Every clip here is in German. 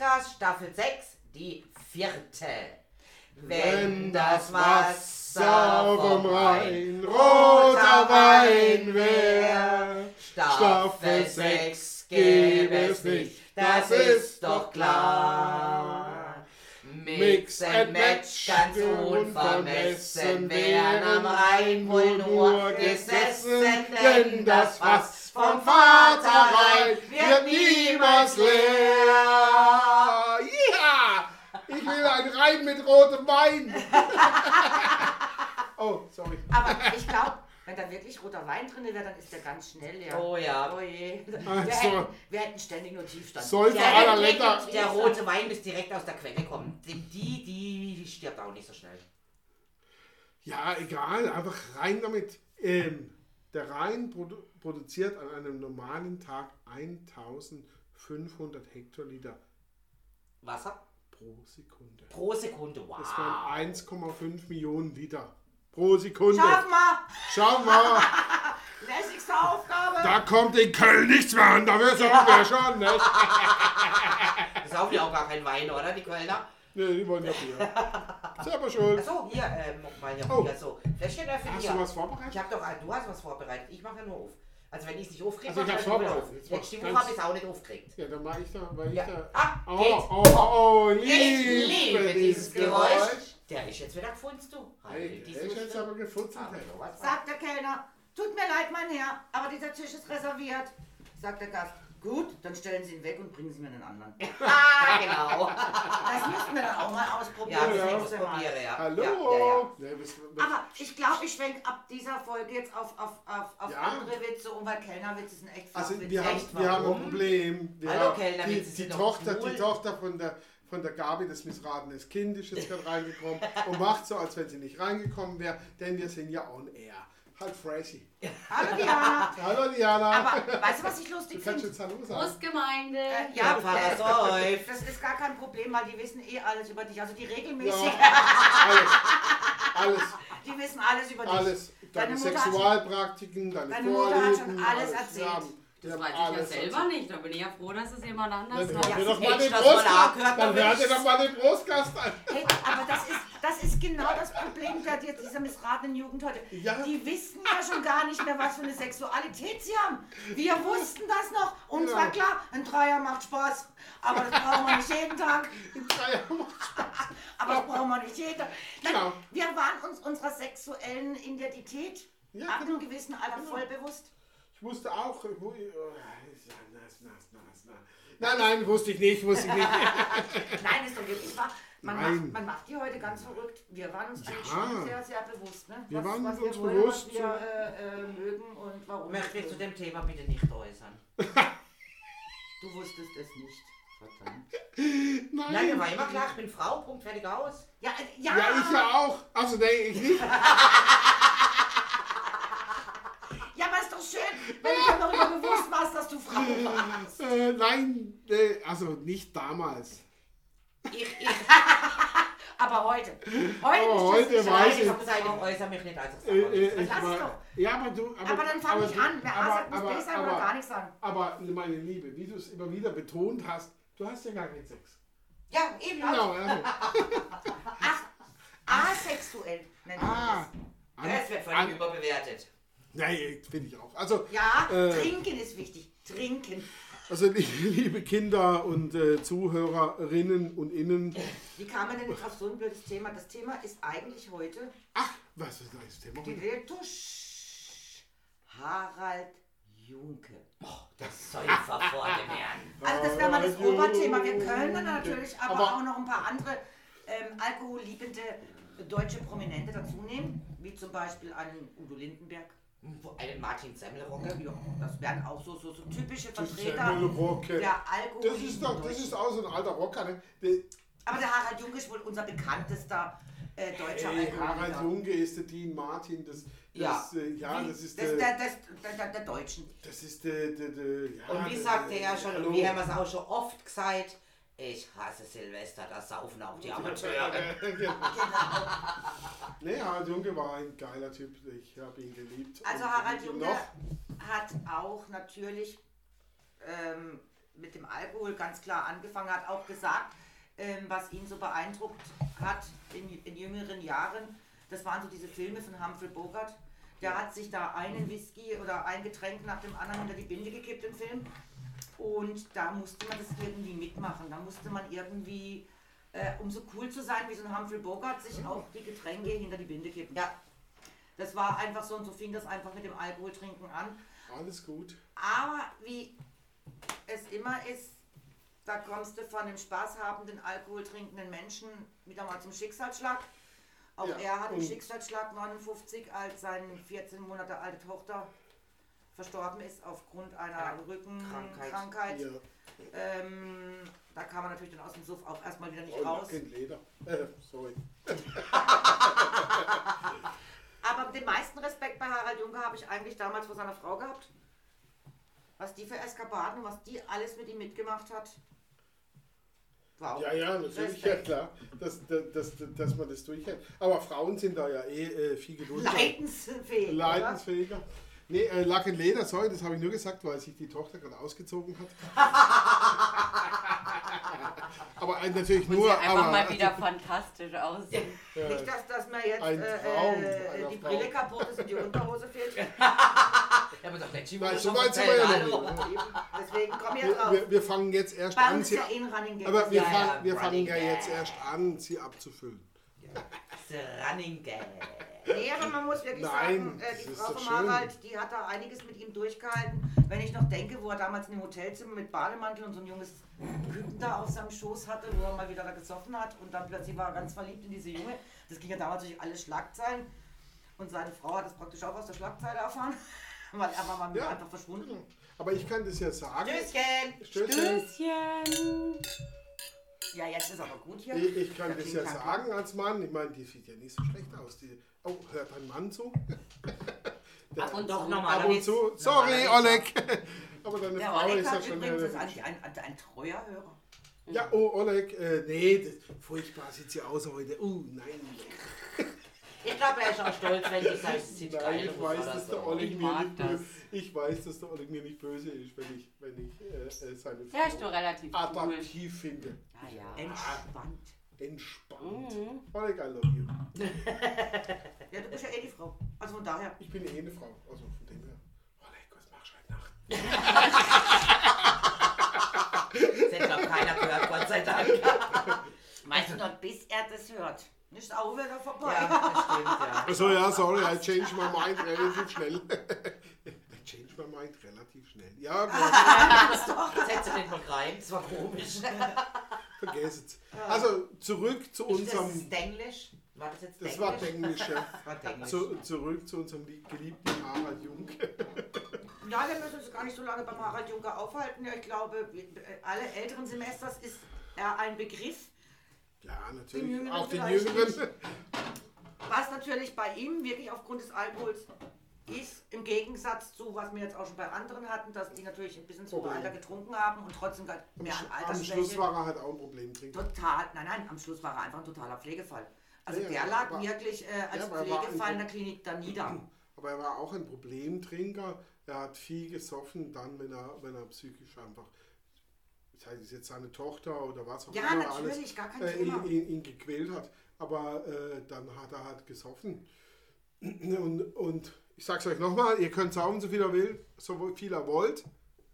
Podcast Staffel 6, die vierte. Wenn das Wasser vom Rhein roter Wein wär, Staffel 6 gäbe es nicht, das ist doch klar. Mix and Match ganz unvermessen, wären am Rhein wohl nur gesessen, denn das Fass vom Vater Rhein wird niemals leer. Will ein Rein mit rotem Wein. oh, sorry. Aber ich glaube, wenn da wirklich roter Wein drin wäre, dann ist der ganz schnell leer. Oh ja. Oh je. Wir, Ach so. hätten, wir hätten ständig nur Tiefstand. Säufer Der, aller der, Länder. der rote Wein muss direkt aus der Quelle kommen. Die, die, die stirbt auch nicht so schnell. Ja, egal, einfach rein damit. Ähm, der Rhein produ produziert an einem normalen Tag 1500 Hektoliter Wasser pro Sekunde. pro Sekunde. Wow. Das waren 1,5 Millionen Liter pro Sekunde. Schaff mal! Schau mal, Lässigste Aufgabe! da kommt in Köln nichts mehr an, da wird's wir schon, ne? Das saufen ja auch gar kein Wein, oder? Die Kölner. Ne, die wollen ja Bier. Selber schuld. Achso, hier, ähm, mal hier, Oh. so. Fläschchen öffnen Hast hier. du was vorbereitet? Ich hab doch, du hast was vorbereitet. Ich mache ja nur auf. Also wenn ich es nicht aufkriege, Also ich hab's Letzte Woche habe ich es auch nicht aufgekriegt. Ja, dann mach ich da, weil Ja. ich da. Ah, Oh, geht. oh, oh, oh, Ich liebe, liebe dieses Geräusch. Der ist jetzt wieder gefunzt, du. Hey, die der ist jetzt aber hey. sowas. Sagt der Kellner, tut mir leid, mein Herr, aber dieser Tisch ist reserviert. Sagt der Gast, gut, dann stellen Sie ihn weg und bringen Sie mir einen anderen. Ah, genau. Das müssen wir dann auch mal Ja, ausprobieren. das Ja. Mal. ausprobiere, ja. Hallo. Ja, ja, ja. Aber ich glaube, ich schwenke ab dieser Folge jetzt auf, auf, auf, auf Ja. andere Witze um, weil Kellnerwitze sind echt Also Flachwitze. wir haben, Echt, wir haben ein? Problem. Wir Hallo, haben, Kellner, die, die, sind Tochter, cool. die Tochter von der, von der Gabi, das missratenes Kind, ist jetzt gerade reingekommen und macht so, als wenn sie nicht reingekommen wäre, denn wir sind ja on air. Halt Freshy. Hallo Diana. Hallo Diana. Aber weißt du, was ich lustig kannst finde? jetzt Hallo sagen. Großgemeinde. Äh, Ja, Pfarrer säuft. das ist gar kein Problem, weil die wissen eh alles über dich. Also die Ja, regelmäßig, alles. Alles. die wissen alles über dich. Alles. Deine, Deine Mutter hat- Sexualpraktiken, deine, Deine Mutter hat schon alles erzählt. Das weiß ich ja selber erzählt. nicht. Da bin ich ja froh, dass es jemand anders Dann hört ihr Ja, doch mal den ich das mal Brustgast. Dann dann hört ihr doch mal den Brustgast an. Hey, aber das ist, das ist genau das Problem der, dieser missratenen Jugend heute. Ja. Die wissen ja schon gar nicht mehr, was für eine Sexualität sie haben. Wir wussten das noch. Uns Ja. war klar, ein Dreier macht Spaß. Aber das brauchen wir nicht jeden Tag. In drei Jahren macht Spaß. Aber das brauchen wir nicht jeden Tag. Nein, Genau. Wir waren uns unserer sexuellen Identität Ja, ab genau. einem gewissen Alter voll bewusst. Ich wusste auch, wo, oh. Nein, nein, wusste ich nicht, wusste ich nicht. Nein, ist doch wirklich wahr. Man Nein. macht, man macht die heute ganz verrückt. Wir waren uns Ja. schon sehr, sehr bewusst. Ne? Wir waren was uns wir wollen, bewusst, Was wir äh, äh, mögen und warum. Möchte mich zu dem Thema bitte nicht äußern. Du wusstest es nicht. Verdammt. Nein, mir war immer klar, ich bin Frau, Punkt, fertig aus. Ja, äh, ja, Ja, ich ja auch. Also, nee, ich nicht. ja, aber ist doch schön, wenn du dir darüber bewusst warst, dass du Frau warst. Äh, nein, äh, also nicht damals. Ich, ich, Aber heute. Heute Aber heute sicher. weiß ich ich- habe gesagt, ich äußere mich nicht als Äh, äh, ich Lass war, doch. Ja, aber du. Aber, Aber dann fang aber du- an. Wer A sagt, muss aber, B sagen aber, oder gar aber, nichts sagen. aber, meine Liebe, wie du es immer wieder betont hast, du hast ja gar keinen Sex. Ja, eben. Genau, also. Asexuell nennen wir Ah. das. Ja, es wird völlig an- überbewertet. Nein, finde ich auch. Also, Ja, Äh. trinken ist wichtig. Trinken. also liebe Kinder und äh, Zuhörerinnen und Innen. Wie kam man denn jetzt auf so ein blödes Thema? Das Thema ist eigentlich heute Ach, was ist das Thema? die Wildtusch Harald Junke. Das Säufer vor dem Herrn. Also das wäre mal das Oberthema. Wir können dann natürlich aber, Aber- auch noch ein paar andere ähm, alkoholliebende deutsche Prominente dazu nehmen, wie zum Beispiel einen Udo Lindenberg. Einen Martin Semmelrogge. Ja, das wären auch so, so, so typische Vertreter ja der Das ist doch, das ist auch so ein alter Rocker. Ne? Aber der Harald Junke ist wohl unser bekanntester äh, deutscher Ey, Harald. Junge ist der Dean Martin. Das, Ja. das, äh, ja, das ist das, der, das, der, der, der Deutschen. das ist der, der, der ja, Und wie sagt er ja schon, und wie haben wir es auch schon oft gesagt, ich hasse Silvester, da saufen auch die Amateure. Genau. Nee, Harald Junke war ein geiler Typ. Ich habe ihn geliebt. Also Und Harald noch. hat auch natürlich, ähm, mit dem Alkohol ganz klar angefangen hat, auch gesagt, ähm, was ihn so beeindruckt hat in, in jüngeren Jahren. Das waren so diese Filme von Humphrey Bogart. Der hat sich da einen Whisky oder ein Getränk nach dem anderen hinter die Binde gekippt im Film. Und da musste man das irgendwie mitmachen. Da musste man irgendwie, äh, um so cool zu sein wie so ein Humphrey Bogart, sich auch die Getränke hinter die Binde kippen. Ja, das war einfach so und so fing das einfach mit dem Alkoholtrinken an. Alles gut. Aber wie es immer ist, da kommst du von dem spaßhabenden, alkoholtrinkenden Menschen wieder mal zum Schicksalsschlag. Auch Ja, er hat einen Schicksalsschlag 59, als seine 14 Monate alte Tochter verstorben ist aufgrund einer Ja, Rückenkrankheit. Krankheit. Ja. Ähm, da kam man natürlich dann aus dem Suff auch erstmal wieder nicht Oh, raus. Leder. Äh, sorry. Aber den meisten Respekt bei Harald Juncker habe ich eigentlich damals vor seiner Frau gehabt. Was die für Eskapaden, was die alles mit ihm mitgemacht hat. Wow. Ja, ja, natürlich, ja klar, dass, dass, dass, dass man das durchhält. Aber Frauen sind da ja eh äh, viel geduldiger. Leidensfähig. oder? Nee, äh, Lack and Leder, sorry, das habe ich nur gesagt, weil sich die Tochter gerade ausgezogen hat. aber äh, natürlich Und nur, sieht einfach aber mal wieder fantastisch aus. äh, Nicht, dass, dass mir jetzt Ein äh, Traum äh, die Frau. Brille kaputt ist und die Unterhose fehlt. Ja, aber doch nicht, Nein, so weit sind wir ja noch hallo. nicht. Deswegen komm hier wir, drauf. wir, wir fangen jetzt erst Bei an, sie, ja eh ein Running Gag. aber wir, Ja, fangen, ja, wir fangen ja jetzt erst an, sie abzufüllen. Das Running Gag. Nee, aber man muss wirklich Nein, sagen, äh, die Frau von. Harald, die hat da einiges mit ihm durchgehalten. Wenn ich noch denke, wo er damals in dem Hotelzimmer mit Bademantel und so ein junges Küken da auf seinem Schoß hatte, wo er mal wieder da gesoffen hat und dann plötzlich war er ganz verliebt in diese Junge. Das ging ja damals durch alle Schlagzeilen. Und seine Frau hat das praktisch auch aus der Schlagzeile erfahren, weil er war mal Ja. einfach verschwunden. Aber ich kann das ja sagen. Tschüsschen! Stößchen. Stößchen. Ja, jetzt ist aber gut hier. Ich, ich kann Da das ja sagen als Mann. Ich meine, die sieht ja nicht so schlecht aus. Die, oh, hört dein Mann zu? Der- Ab und doch Ab normaler und zu. Sorry, Oleg. Aber deine Der Frau Oleg ist ja schon. übrigens ist eigentlich ein, ein treuer Hörer. ja, oh, Oleg. Äh, nee, das, furchtbar sieht sie aus heute. Oh, nein. Ich glaube, er ist auch stolz, wenn du sagst, es sieht Nein, ich weiß, dass der. Oleg Ich mir nicht das. böse Ich weiß, dass der Oleg mir nicht böse ist, wenn ich, wenn ich äh, äh, seine Ja, ist Frau doch relativ cool. attraktiv finde. Ah ja. Entspannt. Entspannt. Mhm. Oleg, I love you. Ja, du bist ja eh die Frau. Also von daher. Ich bin eh eine Frau. Also von dem her. Oleg, was machst du heute Nacht? Das hat glaube keiner gehört, Gott sei Dank. Meinst du noch, bis er das hört? Nicht auch wieder vorbei. Ja, das stimmt, ja. Also ja, sorry, I changed my mind relativ schnell. I changed my mind relativ schnell. Ja, gut, Setze den noch rein, das war komisch. Vergesst es. Also zurück zu Ist das unserem. Denglisch? War das jetzt Das Denglisch? war Denglisch, ja. Das war Denglisch. Zu, zurück zu unserem lieb- geliebten Harald Jung. Ja, wir müssen uns gar nicht so lange beim Harald Juncker aufhalten. Ja, ich glaube, wir- alle älteren Semesters ist er ein Begriff, Ja, Den natürlich. Jüngeren Auch den Jüngeren. was natürlich bei ihm wirklich aufgrund des Alkohols ist, im Gegensatz zu, was wir jetzt auch schon bei anderen hatten, dass die natürlich ein bisschen zu Problem. Alter getrunken haben und trotzdem gar mehr an Am Schluss war er halt auch ein Problemtrinker. Total, nein, nein, am Schluss war er einfach ein totaler Pflegefall. Also Ja, der lag aber- wirklich äh, als Ja, war Pflegefall in der Klinik da nieder. Aber er war auch ein Problemtrinker. Er hat viel gesoffen, dann, wenn er, wenn er psychisch einfach, sei es jetzt seine Tochter oder was auch Ja, immer, natürlich, alles gar kein äh, ihn, ihn, ihn gequält hat. Aber äh, dann hat er halt gesoffen. Und, und ich sag's euch nochmal, ihr könnt saufen, so viel er will, so viel er wollt,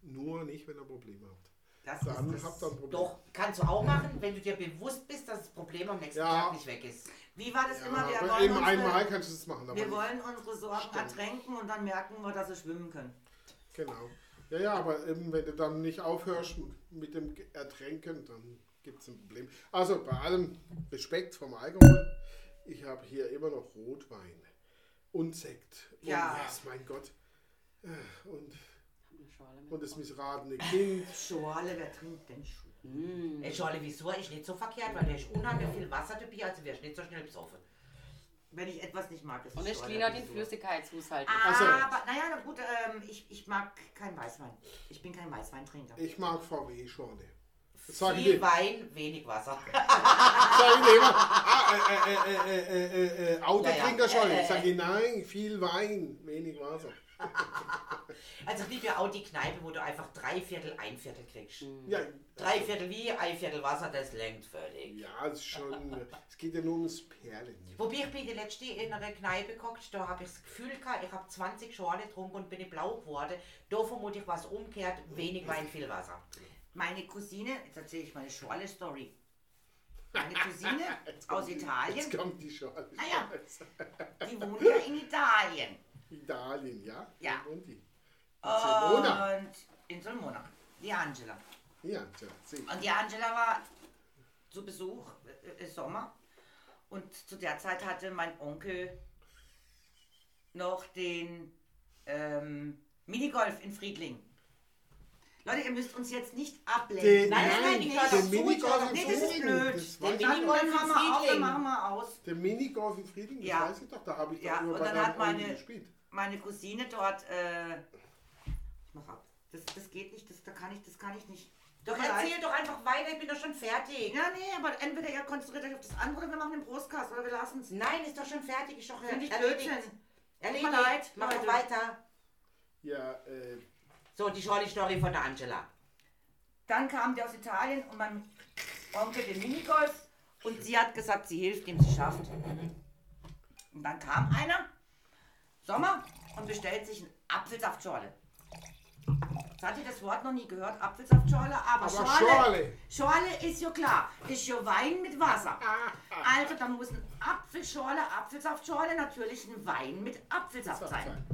nur nicht, wenn ihr Probleme habt. Das Dann ist habt das. ihr ein Problem. Doch, kannst du auch machen, wenn du dir bewusst bist, dass das Problem am nächsten Ja. Tag nicht weg ist. Wie war das Ja, immer? Wir wollen, eben unsere, einmal kannst du das machen. Wir wollen unsere Sorgen Stimmt. ertränken und dann merken wir, dass sie schwimmen können. Genau. Ja, ja, aber eben, wenn du dann nicht aufhörst mit dem Ertränken, dann gibt es ein Problem. Also bei allem Respekt vom Alkohol, ich habe hier immer noch Rotwein und Sekt. Ja. Und, yes, mein Gott. Äh, Und, und das missratene Kind. Schorle, wer trinkt denn Schuh? Mm. Ey, Schorle, wieso ist nicht so verkehrt, weil der ist unheimlich viel Wasser dabei, also wirst nicht so schnell besoffen. Wenn ich etwas nicht mag, ist Und es Schorle. cleanert den? Flüssigkeitshaushalt. Also- Aber, naja, na gut, ähm, ich, ich mag kein Weißwein. Ich bin kein Weißweintrinker. Ich mag VW-Schorle. Das Viel. Wein, wenig Wasser. Sag ich immer. Ah, äh, äh, äh, äh, äh, äh, äh, Autotrinker. Äh, äh, Ich sage nein, viel Wein, wenig Wasser. Also gibt ja auch die Kneipe, wo du einfach drei Viertel, ein Viertel kriegst. Ja, Drei Viertel wie, ein Viertel Wasser, das lenkt völlig. ja, es ist schon. Es geht ja nur ums Perlen. Wobei ich bin die letzte in einer Kneipe geguckt, da habe ich das Gefühl gehabt, ich habe 20 Schorle getrunken und bin ich blau geworden. Da vermute ich was umkehrt, wenig Wein, viel Wasser. Meine Cousine, jetzt erzähle ich meine Schorle-Story. Meine Cousine aus Italien, Jetzt kommt die Schale. Naja. die wohnt ja in Italien. Italien, ja? Ja. Wohnt die? In Cremona. Und in Solmona. Die Angela. Ja, tja, sieh. Und die Angela war zu Besuch äh, im Sommer. Und zu der Zeit hatte mein Onkel noch den ähm, Minigolf in Friedling. Leute, ihr müsst uns jetzt nicht ablenken. Den, Nein, nein, ich höre den Minigolf Nee, das ist Friedling. blöd. Das Den Minigolf in machen wir auf, dann Friedling. machen wir aus. Der Minigolf in Friedling, das Ja. weiß ich doch, da habe ich Ja, doch nur und bei dann hat meine- gespielt. Meine Cousine dort, äh, ich mach ab. Das, das geht nicht, das, da kann ich, das kann ich nicht. Doch erzähl doch einfach weiter, ich bin doch schon fertig. Ja, nee, aber entweder ihr konzentriert euch auf das andere, oder wir machen den Brustkast oder wir lassen es. Nein, ist doch schon fertig, ist doch Finde ich erledigt. Blödsinn. Erledigt. Tut mir leid, Mach doch weiter. Ja, äh, So, die Shorty-Story von der Angela. Dann kam der aus Italien und mein Onkel den Minigolf und sie hat gesagt, sie hilft ihm, sie schafft. Und dann kam einer, Sommer, und bestellt sich eine Apfelsaftschorle. Jetzt hat ihr das Wort noch nie gehört, Apfelsaftschorle, aber, Aber Schorle, Schorle. Schorle ist ja klar, ist ja Wein mit Wasser. Also da muss ein Apfelschorle, Apfelsaftschorle, natürlich ein Wein mit Apfelsaft sein.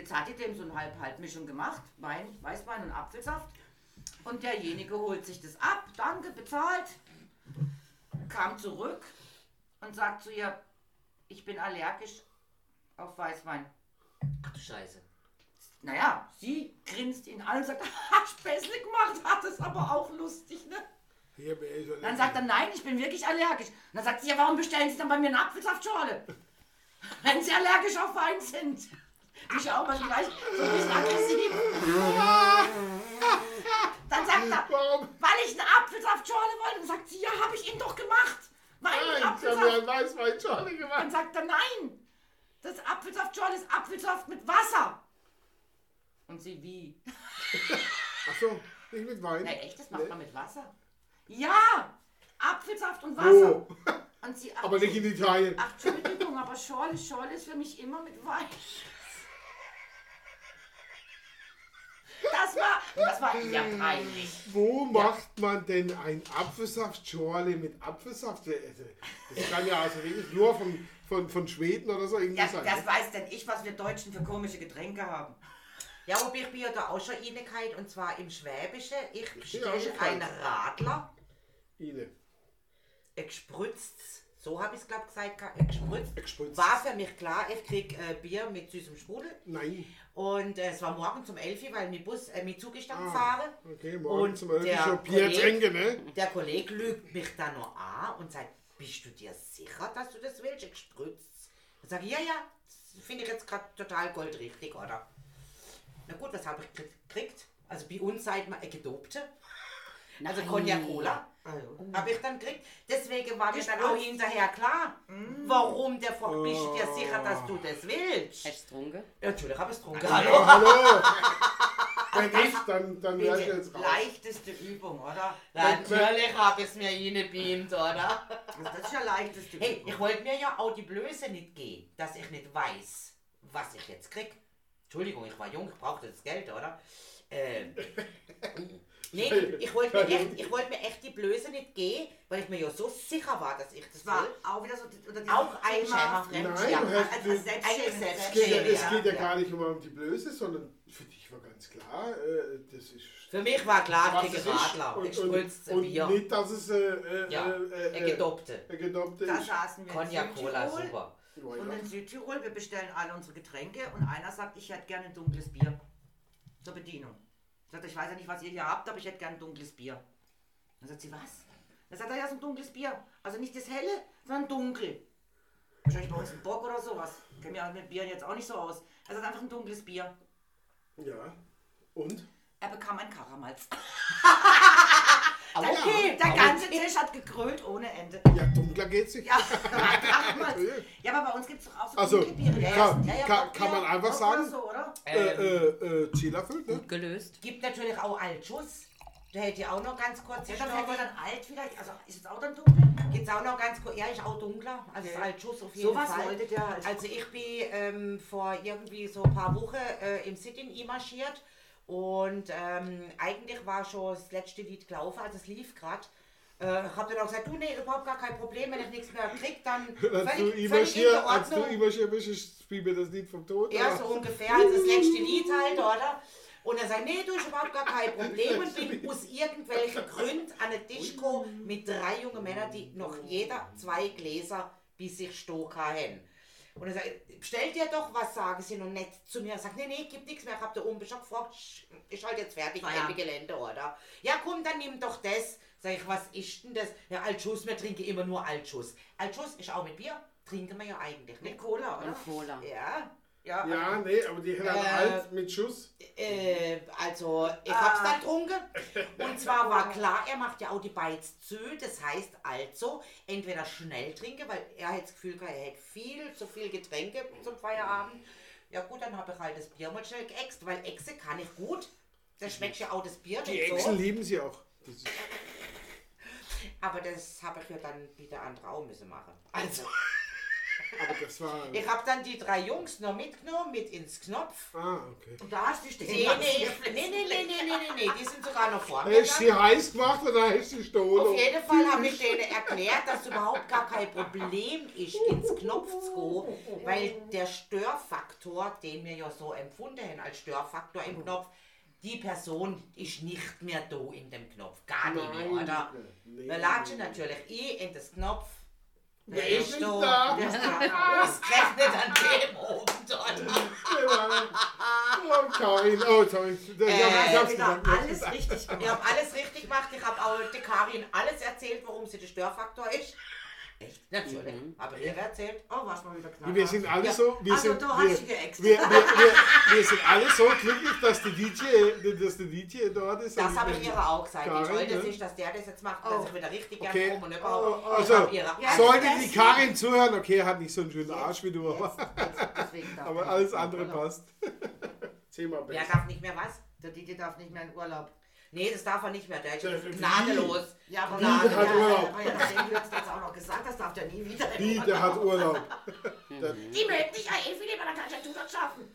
Jetzt hat ihr dem so eine Halb-Halb-Mischung gemacht, Wein, Weißwein und Apfelsaft. Und derjenige holt sich das ab, danke, bezahlt, kam zurück und sagt zu ihr, ich bin allergisch auf Weißwein. Ach du Scheiße. Naja, sie grinst ihn an und sagt, ha, Späßle gemacht, hat es aber auch lustig, ne? hier bin ich Dann sagt er, nein, ich bin wirklich allergisch. Und dann sagt sie, ja, warum bestellen Sie dann bei mir eine Apfelsaftschorle? Wenn Sie allergisch auf Wein sind. Die schauen mal gleich so ein bisschen aggressiv. Dann sagt er, Warum? weil ich eine Apfelsaftschorle wollte. Dann sagt sie, ja, habe ich Ihnen doch gemacht. Mit Nein, ich habe ein Weißwein-Schorle Dann gemacht. sagt er, nein, das Apfelsaftschorle ist Apfelsaft mit Wasser. Und sie, wie? Achso, nicht mit Wein. Na echt, das macht Nee. man mit Wasser? Ja, Apfelsaft und Wasser. Wo? Und sie, ach, Aber nicht in Italien. ach, Entschuldigung, aber Schorle, Schorle ist für mich immer mit Wein. Das war, das war ja peinlich. Wo macht man denn ein Apfelsaftschorle mit Apfelsaft? Also, Das kann ja also wirklich nur von, von, von Schweden oder so irgendwie Das, sein. das weiß denn ich, was wir Deutschen für komische Getränke haben. Ja, aber ich bin ja da auch schon Einigkeit und zwar im Schwäbischen. Ich Ja, stelle ich einen. Radler, Ine. ein gesprütztes, so habe ich es glaube gesagt, ein gesprützt. Ein gesprütztes. War für mich klar, ich krieg äh, Bier mit süßem Sprudel. Nein. Und äh, es war morgen zum 11 Uhr, weil mein Bus, äh, mein Zug ist dann Ah, gefahren. Okay, morgen Und zum Öl der schon Bier trinken, ne? Der Kollege lügt mich dann noch an und sagt, bist du dir sicher, dass du das willst? Ein gesprützt. Dann sage ich, ja, ja, das finde ich jetzt gerade total goldrichtig, oder? Na gut, was habe ich gekriegt? Also bei uns sagt man eine gedopte. Also Cognac Cola. Habe ich dann gekriegt. Deswegen war mir dann auch hinterher klar, warum der Fuck bist du dir sicher, dass du das willst? Hast du getrunken? Ja, Natürlich habe ich es getrunken. Ja, Hallo. hallo! Wenn nicht, dann, dann du Bitte, jetzt raus. leichteste Übung, oder? Natürlich habe ich es mir reingebeamt, oder? Also das ist ja leichteste Hey, Übung. ich wollte mir ja auch die Blöße nicht geben, dass ich nicht weiß, was ich jetzt krieg. Entschuldigung, ich war jung, ich brauchte das Geld, oder? Ähm, nee, ich wollte mir, echt, ich wollte mir echt die Blöße nicht geben, weil ich mir ja so sicher war, dass ich das war will. auch wieder so oder dieses Auch ein Thema Nein, selbst- Es geht, ja, es Ja, geht ja ja. gar nicht immer um die Blöße, sondern für dich war ganz klar, äh, das ist. Für mich war klar, ich kriege. Radler, Und, ich spritzt und, und Bier. nicht, dass es äh, äh, Ja, äh, Eine gedopte. äh, gedopte Da saßen wir in Cognac Cola, Südtirol super. Ja, und in Südtirol, wir bestellen alle unsere Getränke und einer sagt, ich hätte gerne ein dunkles Bier zur Bedienung. Sagt, er, ich weiß ja nicht, was ihr hier habt, aber ich hätte gerne ein dunkles Bier. Dann sagt sie, was? Dann sagt er, ja, so ein dunkles Bier. Also nicht das helle, sondern dunkel. Wahrscheinlich bei uns ein Bock oder sowas. Kennen wir mit Bieren jetzt auch nicht so aus. Er sagt einfach ein dunkles Bier. ja. Und? Er bekam ein Karamalz. Aber okay, Der aber ganze. Tisch hat gekrölt ohne Ende. Ja, dunkler geht's nicht. Ja, damals. ja, aber bei uns gibt es doch auch so Also, dunkle Biere. Ja, kann, ja, ja, kann, kann ja. man einfach sagen, so, oder? äh, äh, äh, Ziel erfüllt, ne? Gut gelöst. Gibt natürlich auch Altschuss. Da hätte ich auch noch ganz kurz Ja, dann er dann alt vielleicht. Also ist es auch dann dunkel? Gibt's auch noch ganz kurz. Ja, ist auch dunkler. Also Okay. Altschuss auf jeden Sowas Fall. wolltet ihr halt. Also ich bin ähm, vor irgendwie so ein paar Wochen äh, im Sit-In marschiert und ähm, eigentlich war schon das letzte Lied gelaufen, also es lief gerade. Äh, hab dann auch gesagt, du, nee, überhaupt gar kein Problem, wenn ich nichts mehr krieg, dann Als du völlig, in hier, als du immer hier bist, ist- spiel mir das Lied vom Tod. Ja, oder? so ungefähr, also das letzte Lied halt, oder? Und er sagt, nee, du ist überhaupt gar kein Problem und bin aus irgendwelchen Gründen an Tisch gekommen mit drei jungen Männern, die noch jeder zwei Gläser bis sich stochen haben. Und er sagt, bestell dir doch was, sagen sie noch nett zu mir. Er sagt, nee, nee, gibt nichts mehr, ich hab da oben schon gefragt, ist halt jetzt fertig, ja. Gelände, oder? Ja, komm, dann nimm doch das. Sag ich, was ist denn das? Ja, Altschuss, wir trinken immer nur Altschuss. Altschuss ist auch mit Bier, trinken wir ja eigentlich Mit nicht. Cola, oder? Und Cola. Ja, Ja. Ja, nee, aber die hat Äh, alt mit Schuss. Äh, also, ich hab's dann getrunken. Und zwar war klar, er macht ja auch die Beiz zu. Das heißt also, entweder schnell trinken, weil er hat das Gefühl, gehabt, er hätte viel zu viel Getränke zum Feierabend. Ja gut, dann habe ich halt das Bier mal schnell geäxt, weil Echse kann ich gut. Da schmeckt ja auch das Bier Die Echsen so. lieben sie auch. Aber das habe ich ja dann wieder andere auch müssen machen. Also ich habe dann die drei Jungs noch mitgenommen, mit ins Knopf. Ah, okay. Und da hast du stehen nee, lassen. Nee, nee, nee, nee, nee, nee, nee, die sind sogar noch vor mir. Hast du sie heiß gemacht oder hast du sie gestohlen? Auf jeden Fall habe ich denen erklärt, dass überhaupt gar kein Problem ist, ins Knopf zu gehen, weil der Störfaktor, den wir ja so empfunden haben als Störfaktor im hm. Knopf, die Person ist nicht mehr da in dem Knopf. Gar nicht mehr, oder? Wir latschen natürlich eh in das Knopf Wer Der ist ist nicht da. da? Der ist da. Ausgerechnet an dem oben dort. Genau. Oh, Karin. Oh, sorry. Das, Äh, ich hab's Wieder gesagt. alles richtig Ich gemacht. habe alles richtig gemacht. Ich habe auch der Karin alles erzählt, warum sie der Störfaktor ist. Echt? Natürlich. Habe ich ihr erzählt. Oh, was mal wieder knapp. Wir sind alle Ja. so, wir Also, sind, du wir, wir, wir, wir, wir sind alle so glücklich, dass der DJ, dass der DJ dort ist. Das habe ich ihr auch gesagt. Karin, toll das ne? ist, dass der das jetzt macht, Oh. dass ich wieder richtig Okay. gerne rum und überhaupt. Oh, Ich also, habe ihre Ja, Sollte die Karin zuhören, okay, er hat nicht so einen schönen Arsch wie du, aber, Deswegen darf aber er alles nicht andere passt. Zehnmal Wer besser. darf nicht mehr was? Der Didi darf nicht mehr in Urlaub. Nee, das darf er nicht mehr. Der ist gnadenlos. Ja, aber der hat ja, Urlaub. Aber ja, du jetzt das auch noch gesagt hast, darf der nie wieder Urlaub. der hat Urlaub. Die mögen dich ja eh viel lieber, dann kannst ja du das schaffen.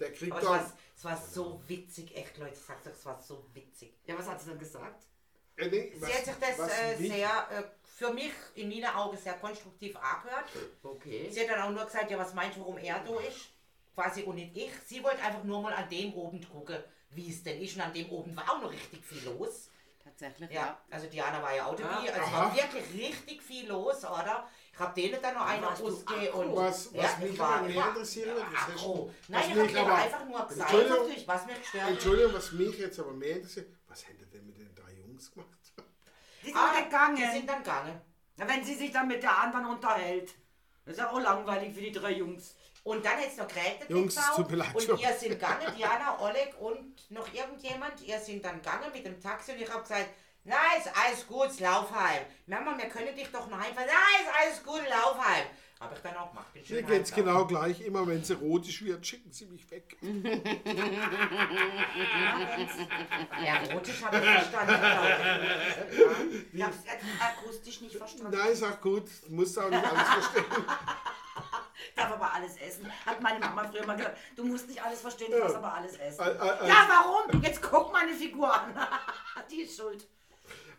der kriegt Aber es doch. war, es war so witzig, echt Leute, ich sag's euch, es war so witzig. Ja, was hat sie denn gesagt? Äh, nee, Sie hat sich das was äh, sehr, äh, für mich in meinen Augen sehr konstruktiv angehört. Okay. Sie hat dann auch nur gesagt, ja, was meinst du, warum er da ist? Quasi und nicht ich. Sie wollte einfach nur mal an dem oben gucken, wie es denn ist. Und an dem oben war auch noch richtig viel los. Tatsächlich, Ja, ja. also Diana war ja auch dabei. Ja. Also es Aha. war wirklich richtig viel los, oder? Ich habe denen dann noch du ausgegeben und. Was- was ja, mich ich war, mehr war interessieren würde, das was Nein, ich mich habe denen aber- einfach nur gesagt, Entschuldigung. was mich gestört hat. Entschuldigung, was mich jetzt aber mehr interessiert, was hätte denn mit den drei Jungs gemacht? Die sind Ah, gegangen. Die sind dann gegangen. Na, wenn sie sich dann mit der anderen unterhält. Das ist ja auch langweilig für die drei Jungs. Und dann jetzt noch geregnet Jungs, auch. leid Und ihr sind gegangen, Diana, Oleg und noch irgendjemand. Ihr sind dann gegangen mit dem Taxi und ich habe gesagt, nein, ist alles gut, lauf heim. Mama, wir können dich doch noch heimfahren. Nein, ist alles gut, lauf heim. Habe ich dann auch gemacht. Bin Mir geht's genau gleich. Immer wenn sie rotisch wird, schicken sie mich weg. Ja, erotisch habe ich verstanden. ich. Hab's jetzt akustisch nicht verstanden. Nein, sag gut, musst auch nicht alles verstehen. darf aber alles essen. Hat meine Mama früher mal gesagt. Du musst nicht alles verstehen, du darfst aber alles essen. Al- al- Ja, warum? Jetzt guck meine Figur an. die ist schuld.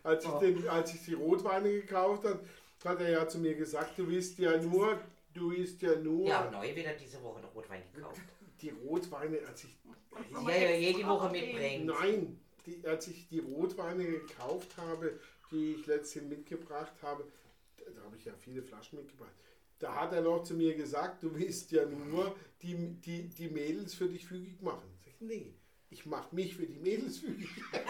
Als ich, den, als ich die Rotweine gekauft habe, hat er ja zu mir gesagt, du isst ja nur, du isst ja nur Ja, neu wieder diese Woche noch Rotwein gekauft. die Rotweine, als ich Ja, ja, jede Woche mitbringt. Nein, die, als ich die Rotweine gekauft habe, die ich letztens mitgebracht habe, da habe ich ja viele Flaschen mitgebracht. Da hat er noch zu mir gesagt, du willst ja nur die, die, die Mädels für dich fügig machen. Sag ich, nee, ich mache mich für die Mädels fügig.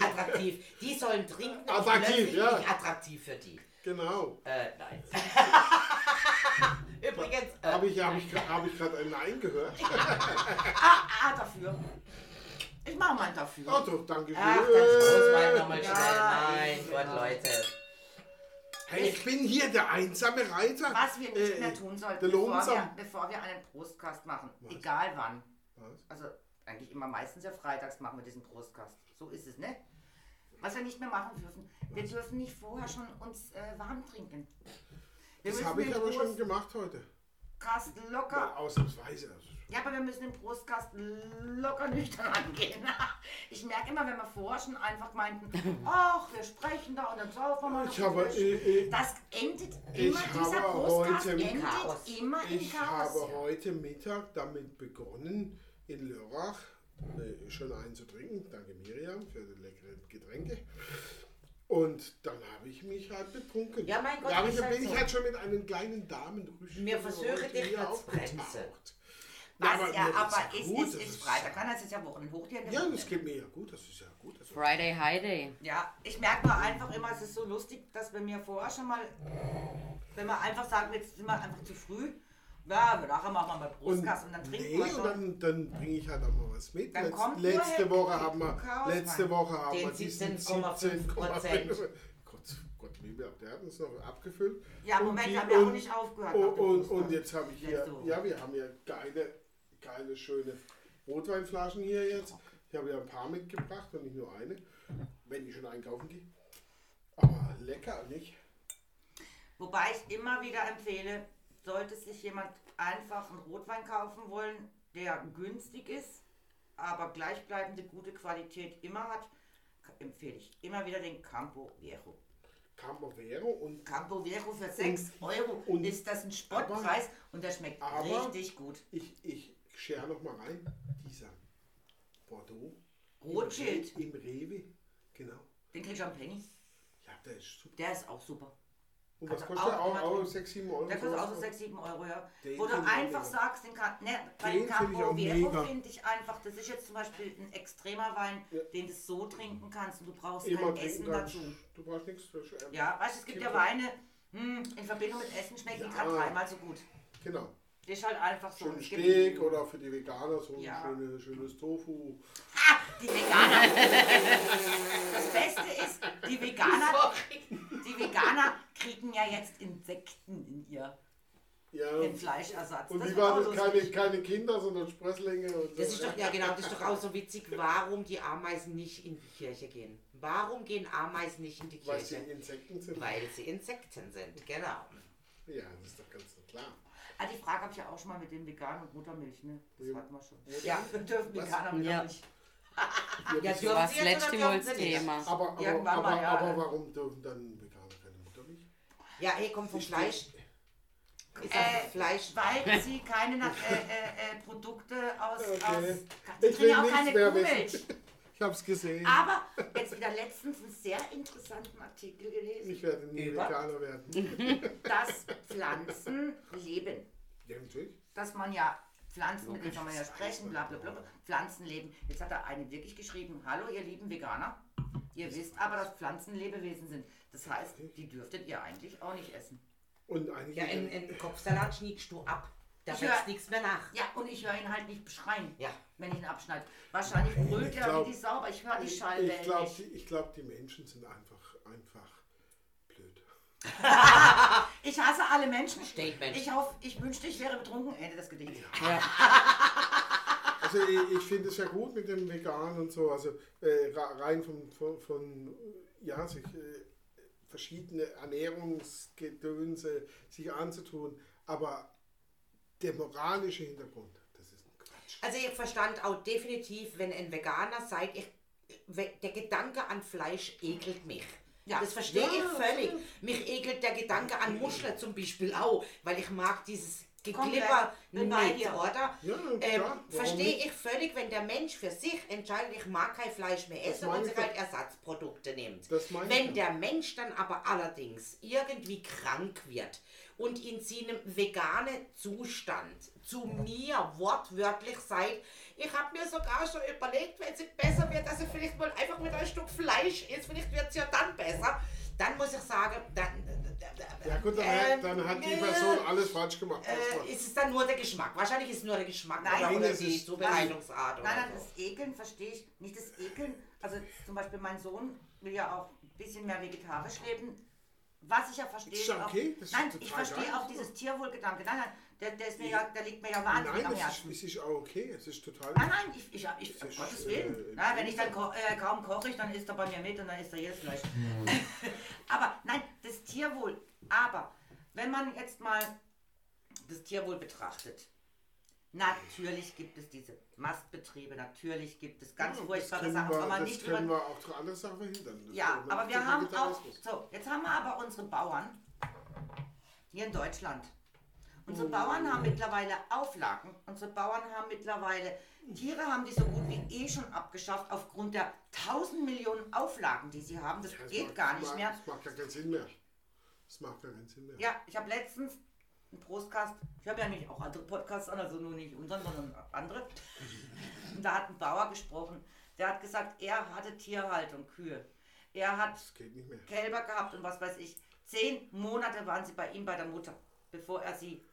Attraktiv. Die sollen trinken. Attraktiv, ja. bin ich attraktiv für die. Genau. Äh, nein. Übrigens, äh, Habe ich, hab ich, hab ich gerade ein Nein gehört? Ah, ah, dafür. Ich mache mal dafür. Oh doch, danke schön. Ach, dann mal nochmal Ja, schnell. Mein eben, Gott. Leute. Hey, ich bin hier der einsame Reiter. Was wir nicht Äh, mehr tun sollten, bevor wir, bevor wir einen Prostkast machen, Was? egal wann. Was? Also eigentlich immer meistens ja freitags machen wir diesen Prostkast. So ist es, ne? Was wir nicht mehr machen dürfen, wir dürfen nicht vorher schon uns äh, warm trinken. Wir Das habe ich aber schon gemacht heute. locker. Ja, ausnahmsweise. Also, Ja, aber wir müssen den Prostkast locker nüchtern angehen. Ich merke immer, wenn wir vorher schon einfach meinten, ach, wir sprechen da und dann saufen wir mal noch Ich habe, äh, äh, Das endet ich immer, dieser habe Prostkast heute- endet Chaos. immer Ich Chaos. habe heute Mittag damit begonnen, in Lörrach äh, schon einen zu trinken. Danke Miriam für die leckeren Getränke. Und dann habe ich mich halt betrunken. Ja, mein Gott, Da ich, halt bin so. ich halt schon mit einem kleinen Damenrüschen Mir versuche dich jetzt bremsen. Was aber ja, aber ist, gut, ist, ist ist- Freitag, kann das ist ja Wochenhoch Ja, Woche. das geht mir ja gut. Das ist ja gut. Das Friday High Day. Ja, ich merke mal einfach immer, es ist so lustig, dass wir mir vorher schon mal, wenn wir einfach sagen, jetzt sind wir einfach zu früh, ja, wir nachher machen wir mal Prostkast und, dann trinken nee, wir und schon. dann, dann bringe ich halt auch mal was mit. Dann Letz, kommt letzte nur Woche haben wir, und Chaos letzte. Woche haben Den wir diesen 17,5%. 17,5%. Gott, Gott liebe, der hat uns noch abgefüllt. ja, Und Moment, die- wir haben ja auch und- nicht aufgehört. Und, und, und jetzt habe ich hier, ja, wir haben ja geile, geile, schöne Rotweinflaschen hier jetzt. Ich habe ja ein paar mitgebracht und nicht nur eine, wenn ich schon einkaufen gehe. Aber lecker, nicht? Wobei ich immer wieder empfehle, sollte sich jemand einfach einen Rotwein kaufen wollen, der günstig ist, aber gleichbleibende gute Qualität immer hat, empfehle ich immer wieder den Campo Viejo. Campo Vero und Campo Viejo für 6 Euro und- ist das ein Spottpreis und der schmeckt aber- richtig gut. ich, ich schere noch mal rein, dieser Bordeaux. Rothschild, Im, Re- Im Rewe, genau. den kriegst du am Penny. Ja, der ist super. Der ist auch super. Und was Also kostet der? auch Auch, auch drin. 6, 7 Euro? Der kostet auch so sowas? 6, 7 Euro, ja. Den Wo du einfach sagst, den kann, ne, bei Den Campo Viejo finde ich einfach, das ist jetzt zum Beispiel ein extremer Wein, Ja. den du so trinken kannst und du brauchst Immer kein Essen dazu. Du brauchst nichts. ähm, Ja, weißt du, es gibt ja Kippe. Weine, hm, in Verbindung mit Essen schmecken die Ja. gerade dreimal so gut. Genau. Das ist halt einfach so. Schön gibt- Steak oder für die Veganer so ein Ja. schöne, schönes Tofu. Ah, die Veganer. das Beste ist, die Veganer, die Veganer kriegen ja jetzt Insekten in ihr Ja. den Fleischersatz. Und Das wie war das? Keine, keine Kinder, sondern Sprösslinge. Und Das so. ist doch, ja genau, das ist doch auch so witzig, warum die Ameisen nicht in die Kirche gehen. Warum gehen Ameisen nicht in die Weil sie Kirche? Insekten sind. Weil sie Insekten sind, genau. Ja, das ist doch ganz klar. Ah, die Frage habe ich ja auch schon mal mit den Veganen und Muttermilch, ne? Das Ja. hatten wir schon. Ja. Wir dürfen Was? Veganer Muttermilch. Ja, das- dürfen Was sie jetzt letzte Mal das nicht? Thema. aber, aber, Irgendwann aber, mal, ja. aber warum dürfen dann Veganer keine Muttermilch? Ja, hey, kommt vom Ist Fleisch. Ist Äh, das Fleisch. Weil sie keine äh, äh, äh, Produkte aus. Okay. aus Ich sie will trinken auch keine Kuhmilch. Ich hab's gesehen. Aber jetzt wieder letztens einen sehr interessanten Artikel gelesen, Ich werde nie Über? Veganer werden. dass Pflanzen leben. Ja, natürlich. Dass man ja Pflanzen, mit denen kann man ja sprechen, bla bla bla. Pflanzen leben. Jetzt hat da eine wirklich geschrieben, hallo ihr lieben Veganer. Ihr wisst aber, dass Pflanzen Lebewesen sind. Das heißt, die dürftet ihr eigentlich auch nicht essen. Und eigentlich. Ja, in, in Kopfsalat schniegst du ab. Da Ich wächst nichts mehr nach. Ja, und ich höre ihn halt nicht beschreien, Ja. wenn ich ihn abschneide. Wahrscheinlich brüllt er wie die Sauber. Ich höre die Schallwellen ich glaube, nicht. ich glaub, die Menschen sind einfach, einfach blöd. Ich hasse alle Menschen. Statement. Ich, hoffe, ich wünschte, ich wäre betrunken. Ende des Gedichts. Ja. Also ich, ich finde es ja gut mit dem Vegan und so, also äh, rein von, von, von ja, sich äh, verschiedene Ernährungsgedönse sich anzutun, aber der moralische Hintergrund, das ist ein Quatsch. Also ich verstand auch definitiv, wenn ein Veganer seid, ich, der Gedanke an Fleisch ekelt mich. Ja. Das verstehe Ja, ich völlig. Mich ekelt der Gedanke an Muscheln zum Beispiel auch, weil ich mag dieses Geklipper nicht, oder? Ja, Ähm, verstehe ich völlig, wenn der Mensch für sich entscheidet, ich mag kein Fleisch mehr essen und ich sich halt Ersatzprodukte nimmt. Das meine ich wenn der Mensch dann aber allerdings irgendwie krank wird und in seinem veganen Zustand zu mir wortwörtlich sagt, ich habe mir sogar schon überlegt, wenn es besser wird, dass er vielleicht mal einfach mit ein Stück Fleisch isst, vielleicht wird es ja dann besser, dann muss ich sagen, dann, Ja gut, dann, Ähm, dann hat die äh, Person alles falsch gemacht. Äh, ist es dann nur der Geschmack? Wahrscheinlich ist es nur der Geschmack Nein, oder, nein, oder die ist- Zubereitungsart Nein, nein, das Ekeln verstehe ich. Nicht das Ekeln. Also zum Beispiel mein Sohn will ja auch ein bisschen mehr vegetarisch leben. Was ich ja verstehe. Das ist ja okay, das ist nein, total ich verstehe geil. auch dieses Tierwohlgedanke. Nein, nein, der, der, ist mir ja, der liegt mir ja wahnsinnig Nein, am es Herzen. ist, es ist auch okay. Es ist total. Nein, nein, ich, ich, ich, Das um ist, Gottes äh, Willen. äh, Na, wenn ich dann ko äh, kaum koche, ich, dann isst er bei mir mit und dann isst er jedes Fleisch. Aber nein, das Tierwohl. Aber wenn man jetzt mal das Tierwohl betrachtet, natürlich gibt es diese Mastbetriebe, natürlich gibt es ganz Ja, furchtbare Sachen, wir, man das nicht können wir auch andere Sachen verhindern. Das Ja, aber wir haben auch. So, jetzt haben wir aber unsere Bauern hier in Deutschland. Unsere Oh. Bauern haben mittlerweile Auflagen. Unsere Bauern haben mittlerweile Tiere, haben die so gut wie eh schon abgeschafft aufgrund der tausend Millionen Auflagen, die sie haben. Das Das geht macht- gar nicht macht- mehr. Das macht ja keinen Sinn mehr. Das macht ja keinen Sinn mehr. Ja, ich habe letztens einen Prostcast, ich habe ja nicht auch andere Podcasts an, also nur nicht unseren, sondern andere. Und da hat ein Bauer gesprochen, der hat gesagt, er hatte Tierhaltung, Kühe. Er hat. Kälber gehabt und was weiß ich. Zehn Monate waren sie bei ihm bei der Mutter, bevor er sie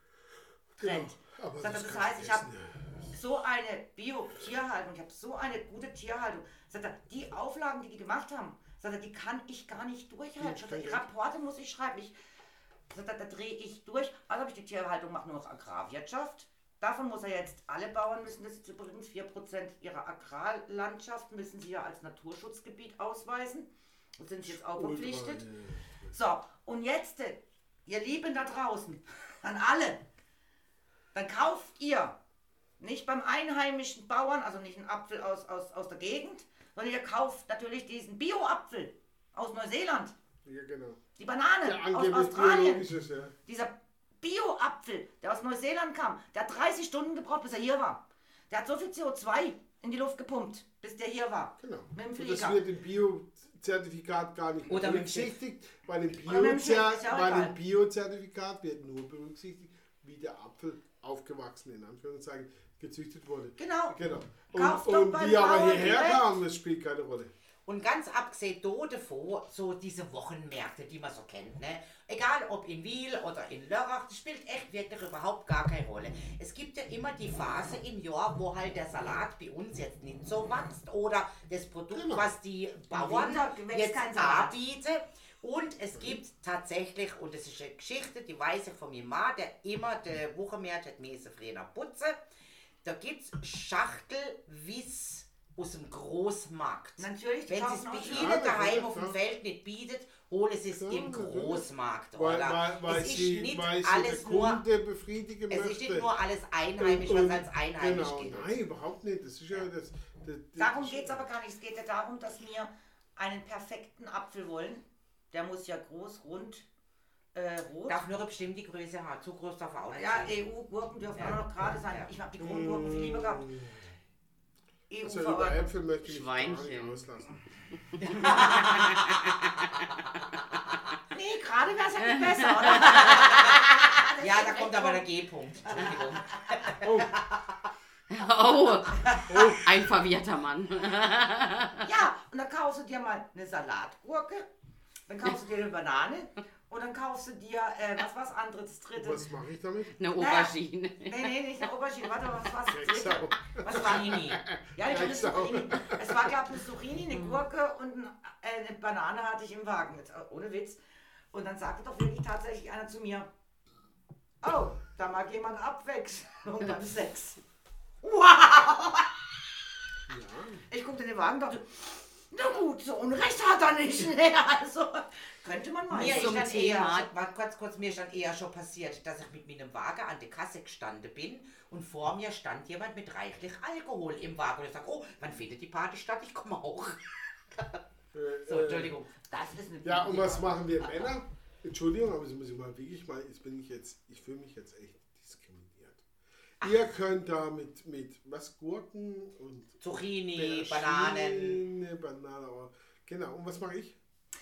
trennt. Genau, Sagt das das heißt, ich ich habe so eine Bio-Tierhaltung, ich habe so eine gute Tierhaltung. Sagt er, die Auflagen, die die gemacht haben, sagt er, die kann ich gar nicht durchhalten. Ja, Sagt er, Geld. Rapporte muss ich schreiben. Ich, sagt er, da drehe ich durch. Also habe ich die Tierhaltung, mache nur noch Agrarwirtschaft. Davon muss er jetzt, alle Bauern müssen das jetzt übrigens 4% ihrer Agrarlandschaft müssen sie ja als Naturschutzgebiet ausweisen. Das sind sie jetzt auch verpflichtet. So, und jetzt, ihr Lieben da draußen, an alle, dann kauft ihr nicht beim einheimischen Bauern, also nicht einen Apfel aus, aus, aus der Gegend, sondern ihr kauft natürlich diesen Bio-Apfel aus Neuseeland, Ja, genau. die Banane Der aus Australien. ist, ja. Dieser Bio-Apfel, der aus Neuseeland kam, der hat 30 Stunden gebraucht, bis er hier war. Der hat so viel CO2 in die Luft gepumpt, bis der hier war. Genau. Mit dem Und Flieger. das wird im Bio-Zertifikat gar nicht Oder berücksichtigt, weil im Oder mit dem Bio-Zertifikat wird nur berücksichtigt, wie der Apfel aufgewachsen, in Anführungszeichen, gezüchtet wurde. Genau. Genau. Und, und wie aber hierher direkt. kamen, das spielt keine Rolle. Und ganz abgesehen da davon, so diese Wochenmärkte, die man so kennt, ne? Egal ob in Wiel oder in Lörrach, das spielt echt wirklich überhaupt gar keine Rolle. Es gibt ja immer die Phase im Jahr, wo halt der Salat bei uns jetzt nicht so wächst oder das Produkt, Genau. was die Bauern jetzt anbieten. Und es gibt tatsächlich, und das ist eine Geschichte, die weiß ich von meinem Mann, der immer der Wochenmärkte hat müssen früher putzen. Da gibt es Schachtelwiss aus dem Großmarkt. Natürlich, Wenn sie es bei Ja, Ihnen ja, daheim ja, auf dem ja. Feld nicht bietet, hole sie es Ja, im. Großmarkt. Weil, oder? weil, weil, es sie, ist nicht weil sie alles den nur, befriedigen es möchte. ist nicht nur alles einheimisch, Und- was als einheimisch genau, gilt. Nein, überhaupt nicht. Das ist ja das. das, das Darum geht es aber gar nicht. Es geht ja darum, dass wir einen perfekten Apfel wollen. Der muss ja groß, rund, äh, rot. Darf nur eine bestimmte Größe haben. Zu groß darf er auch nicht Ja, sein. EU-Gurken dürfen Ja. auch noch gerade sein. Ja. Ich habe die Krongurken viel lieber gehabt. E Also über. Äpfel möchte ich mich gar nicht Schweinchen. auslassen. Nee, gerade wäre es ja nicht besser, oder? Ja, da kommt aber der G-Punkt. Entschuldigung. Oh, Oh, ein verwirrter Mann. Ja, und dann kaufst du dir mal eine Salatgurke, dann kaufst du dir eine Banane und dann kaufst du dir, äh, was was anderes, das dritte. was mache ich damit? Eine Aubergine. Nee, nee, nicht eine Aubergine, warte, was was das dritte? Was war die? Zucchini. Ja, ich eine. Zucchini. Es war, glaube ich, eine Zucchini, eine Gurke und ein, äh, eine Banane hatte ich im Wagen, jetzt, äh, ohne Witz. Und dann sagte doch wirklich tatsächlich einer zu mir, oh, da mag jemand Abwechslung beim Sex. Wow! Ja, Ich guckte in den Wagen und dachte, na gut, so Unrecht hat er nicht. Nee, also, könnte man meinen. Mir ist Zum dann Thema- eher, kurz, kurz, mir ist dann eher schon passiert, dass ich mit meinem Wagen an der Kasse gestanden bin und vor mir stand jemand mit reichlich Alkohol im Wagen und ich sage, oh, wann findet die Party statt? Ich komme auch. So, Entschuldigung. Das ist eine Ja, und was machen wir Männer? Entschuldigung, aber das muss ich mal wirklich mal, jetzt bin ich jetzt, ich fühle mich jetzt echt. Ihr könnt da mit, mit was, Gurken und Zucchini, Bananen. Banane, genau. Und was mache ich?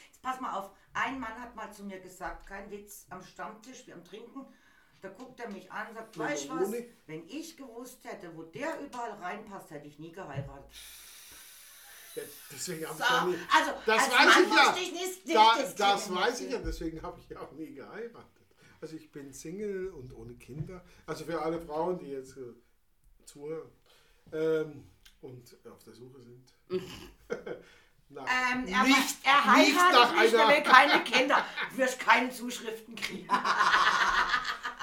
Jetzt pass mal auf, ein Mann hat mal zu mir gesagt, kein Witz, am Stammtisch, wir am Trinken, da guckt er mich an und sagt, weißt was, wenn ich gewusst hätte, wo der überall reinpasst, hätte ich nie geheiratet. Deswegen habe So, ich ja nie, also, das als weiß Mann ich ja. ich nicht, Da, nicht das weiß ich ja, deswegen habe ich ja auch nie geheiratet. Also ich bin Single und ohne Kinder. Also für alle Frauen, die jetzt äh, zuhören ähm, und auf der Suche sind. nach, Ähm, er, nicht, er nicht heiratet nicht, er einer... will keine Kinder. Du wirst keine Zuschriften kriegen.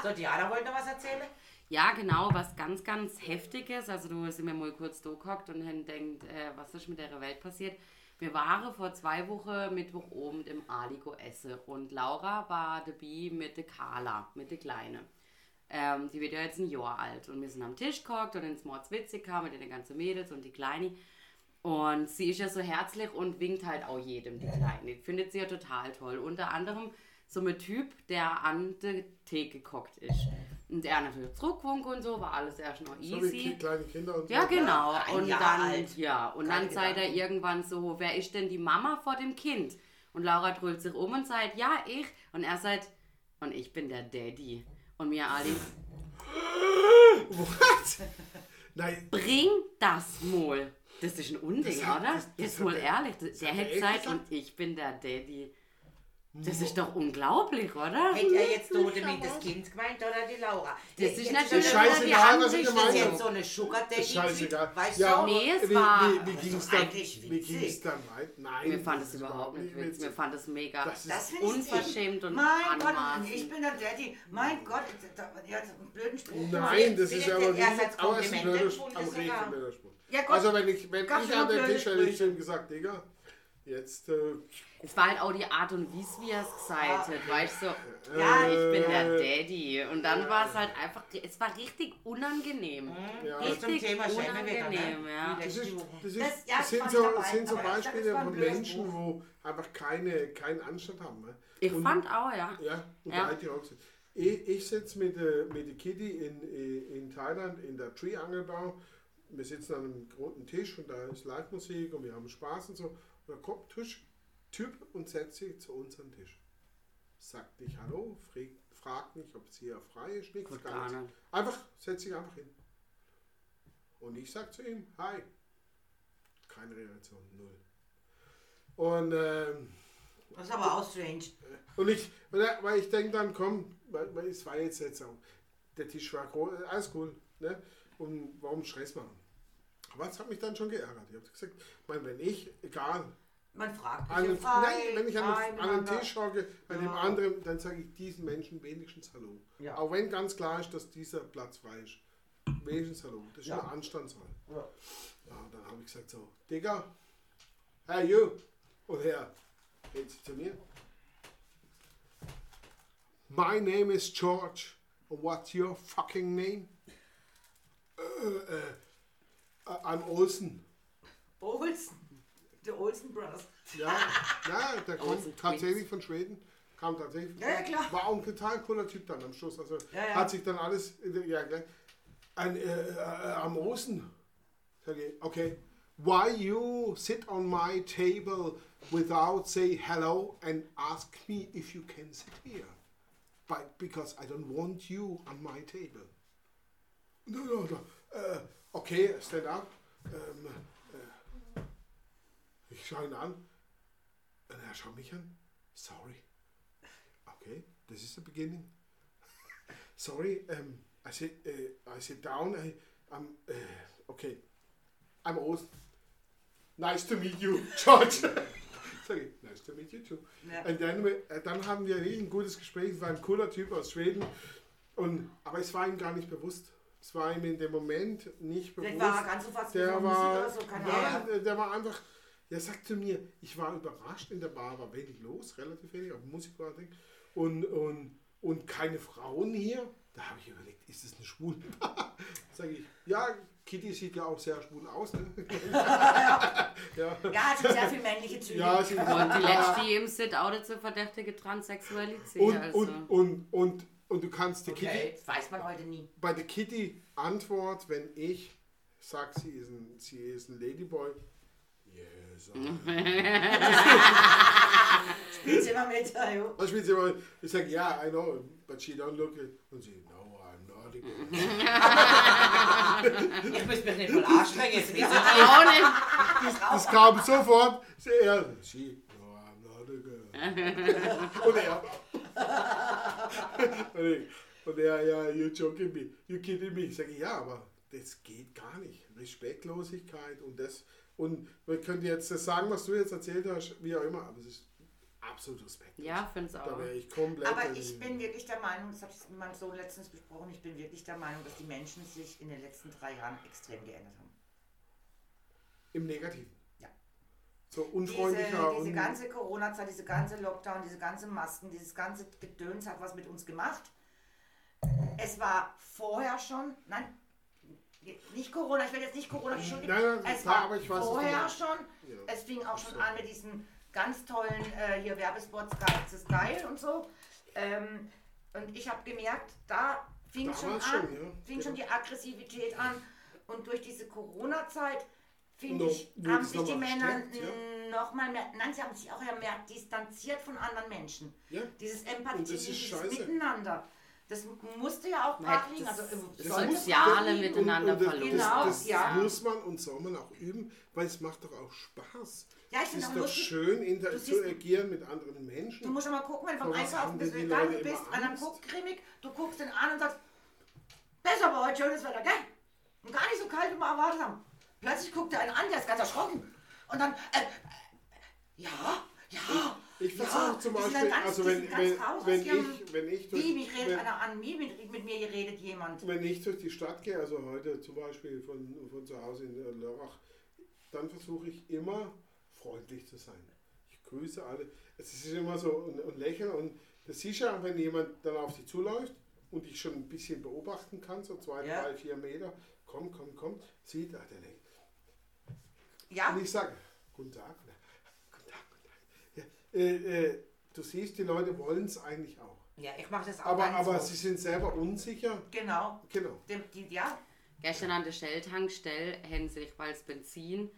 So, Diana wollte noch was erzählen? Ja, genau, was ganz, ganz Heftiges. Also du sind mir mal kurz da gehockt und haben denkt, äh, was ist mit der Welt passiert. Wir waren vor zwei Wochen Mittwoch oben im Aligo essen und Laura war dabei mit der Carla, mit der Kleine. Ähm, die wird ja jetzt ein Jahr alt und wir sind am Tisch gehockt und ins Mordswitzig kam mit den ganzen Mädels und die Kleine. Und sie ist ja so herzlich und winkt halt auch jedem, die Kleine. Findet sie ja total toll. Unter anderem so ein Typ, der an der Theke gehockt ist. Und er natürlich zurückgewunken und so, war alles erst noch So wie easy. kleine Kinder und Ja, so. genau. ein Und Jahr dann, alt. ja, und Keine dann sagt er irgendwann so, wer ist denn die Mama vor dem Kind? Und Laura drüllt sich um und sagt, ja, ich. Und er sagt, und ich bin der Daddy. Und mir Ali, What? Nein, bring das mal. Das ist ein Unding, Das hat- oder? das- das Jetzt mal ehrlich. Der hat er hätte gesagt? und ich bin der Daddy. Das ist doch unglaublich, oder? Hätte er jetzt so damit das Kind gemeint oder die Laura? Das ist Jetzt natürlich scheißegal, was ich Ansicht, gemeint Ist habe. jetzt so eine Sugar Daddy Ist scheißegal. Weißt ja, du? Nee, es wie, war- Wie, wie Das ging ist es dann, eigentlich wie dann weiter? Nein. Wir fanden das es ist überhaupt nicht witzig. Wir witzig. fanden es mega Das ist Das ich unverschämt und Mein Gott, ich bin der Daddy. Mein Gott, der hat einen blöden Spruch. Nein, das ist aber wie, aber es ist ein Kompliment blöder, Spruch. Also wenn ich, wenn ich an den Tisch hätte ich Sprüche. ihm gesagt, Digga, jetzt, äh, Es war halt auch die Art und Weise, wie er es gesagt hat. Weißt du, so, Ja, ich bin der Daddy. Und dann war es halt einfach, es war richtig unangenehm. ja. Zum Richtig wieder, unangenehm, ne? ja. Das, ist, das, ist, Das- ja, das sind so, dabei, sind so Beispiele von Menschen, wo einfach keine, keinen Anstand haben. Ne? Ich Und- fand auch, ja. Ja, und Ja. die auch. Ich, ich sitze mit, äh, mit der Kitty in, äh, in Thailand in der Tree-Angelbau. Wir sitzen an einem großen Tisch und da ist Live-Musik und wir haben Spaß und so. Und da kommt Tisch, Typ und setzt sich zu uns an den Tisch. Sagt nicht Hallo, fragt, fragt nicht, ob es hier frei ist, nichts, gar nichts. nicht. Einfach, setzt sich einfach hin. Und ich sag zu ihm, hi. Keine Reaktion, null. Und ähm, Das ist aber auch strange. und ich, weil ich denke dann, komm, weil, es war jetzt jetzt auch, der Tisch war groß, alles cool, ne? Und warum Stress machen? Aber es hat mich dann schon geärgert. Ich habe gesagt, ich meine, wenn ich, egal, Man fragt an, mich ja frei, nein, wenn ich an, an den miteinander. Tisch hocke, bei dem Ja. anderen, dann sage ich diesen Menschen wenigstens Hallo. Ja. Auch wenn ganz klar ist, dass dieser Platz frei ist. Wenigstens Hallo. Das ist Ja. eine Anstandssache. Ja. Ja, dann habe ich gesagt so, Digga, hey you, und er geht zu mir. My name is George. What's your fucking name? Äh, äh, I'm Olsen. Olsen. Der Olsen Brothers. Ja, ja der kommt tatsächlich von Schweden. Kam tatsächlich. Ja, ja, klar. War auch ein total cooler Typ dann am Schluss. Also Ja, ja. hat sich dann alles. Ja, gleich. Ein, äh, äh, am. Sag ich, okay. Why you sit on my table without say hello and ask me if you can sit here? But because I don't want you on my table. No, no, no. Äh, okay, stand up. Ähm, äh, ich schaue ihn an. Und er schaut mich an. Sorry. Okay, this is the beginning. Sorry, um, I sit, uh, I sit down. I, I'm, uh, okay. I'm Ost. Nice to meet you, George. Sorry, nice to meet you too. Ja. Und dann, äh, dann haben wir ein gutes Gespräch. Es war ein cooler Typ aus Schweden. Und, aber es war ihm gar nicht bewusst. Es war ihm in dem Moment nicht bewusst. Vielleicht war er ganz so fasziniert Der war, so, nein, der- der war einfach, der sagte mir, ich war überrascht, in der Bar war wenig los, relativ wenig, auf Musik war Ding, und, und, und keine Frauen hier. Da habe ich überlegt, ist das eine schwule Bar? Sag ich, ja, Kitty sieht ja auch sehr schwul aus. Ne? ja. Ja, hat schon sehr viel männliche Züge. Ja, sie, Und die letzte, die im Sit outet zur verdächtige Transsexualität. und, also. und, und, und, und du kannst die Kitty, okay, das weiß man heute nie. bei der Kitty Antwort, wenn ich sag, sie ist ein, sie ist ein Ladyboy, Spielt immer mit. Ja, jo. Was spielt sie immer? Ich sage, ja, I know, but she don't look it. Und sie, no, I'm not a girl. Ich muss mich nicht voll anstrengen. Jetzt wissen Ich auch nicht. Das kam sofort. Sie, er, she, no, I'm not a girl. Und er. und, ich, und er, ja, you joking me, you kidding me. Sag ich, ja, aber das geht gar nicht. Respektlosigkeit und das. Und man könnte jetzt das sagen, was du jetzt erzählt hast, wie auch immer, aber es ist absolut respektlos. Ja, finde es Da auch. wäre ich komplett. Aber in- ich bin wirklich der Meinung, das habe ich mit meinem Sohn letztens besprochen, ich bin wirklich der Meinung, dass die Menschen sich in den letzten drei Jahren extrem geändert haben. Im Negativen. Ja. So Diese, unfreundlicher diese und. ganze Corona-Zeit, diese ganze Lockdown, diese ganze Masken, dieses ganze Gedöns hat was mit uns gemacht. Es war vorher schon, nein, nicht Corona, ich will jetzt nicht Corona nein, es klar, war du vorher schon. Ja. Es fing auch schon an mit diesen ganz tollen äh, hier Werbespots, Geiz ist geil und so. Ähm, und ich habe gemerkt, da fing schon an, schon, ja. fing schon die Aggressivität an. Und durch diese Corona-Zeit, finde Noch- ich, haben sich die Männer verstärkt, ja. noch mal mehr, nein, sie haben sich auch ja mehr distanziert von anderen Menschen. Ja. Dieses Empathie, das dieses scheiße. Miteinander. Das musste ja auch brach liegen. das- Also, äh, das sollte Soziale brach liegen. miteinander und, und das, verloren. Genau, das, das ja. muss man und soll man auch üben, weil es macht doch auch Spaß. Ja, ich es finde ist auch doch schön, inter zu agieren mit anderen Menschen. Du musst schon mal gucken, wenn du vom Einkaufen bist, wenn du bist, einer Angst? guckt grimmig, du guckst den an und sagst, besser aber heute schönes Wetter, gell? Und gar nicht so kalt, wie wir erwartet haben. Plötzlich guckt er einen an, der ist ganz erschrocken. Und dann, äh, äh, ja, ja. Ich ja, versuche zum Beispiel, ganz, also wenn, wenn, wenn, ich, wenn, ich durch, Wie, mich redet wenn, einer an, wie, mit, mit mir redet jemand. wenn ich durch die Stadt gehe, also heute zum Beispiel von, von zu Hause in äh, Lörrach, dann versuche ich immer freundlich zu sein. Ich grüße alle. Es ist immer so ein, ein Lächeln und das siehst du ja, wenn jemand dann auf dich zuläuft und ich schon ein bisschen beobachten kann, so zwei, Ja. drei, vier Meter, komm, komm, komm, sieht, ah, der denkt. Ja, Und ich sage, guten Tag, oder, guten Tag, guten Tag. Ja, äh, äh, du siehst, die Leute wollen es eigentlich auch. Ja, ich mache das auch Aber, ganz aber so. sie sind selber unsicher. genau. Genau. Dem, die, ja, Gestern an der Shell-Tankstelle haben sich, weil das Benzin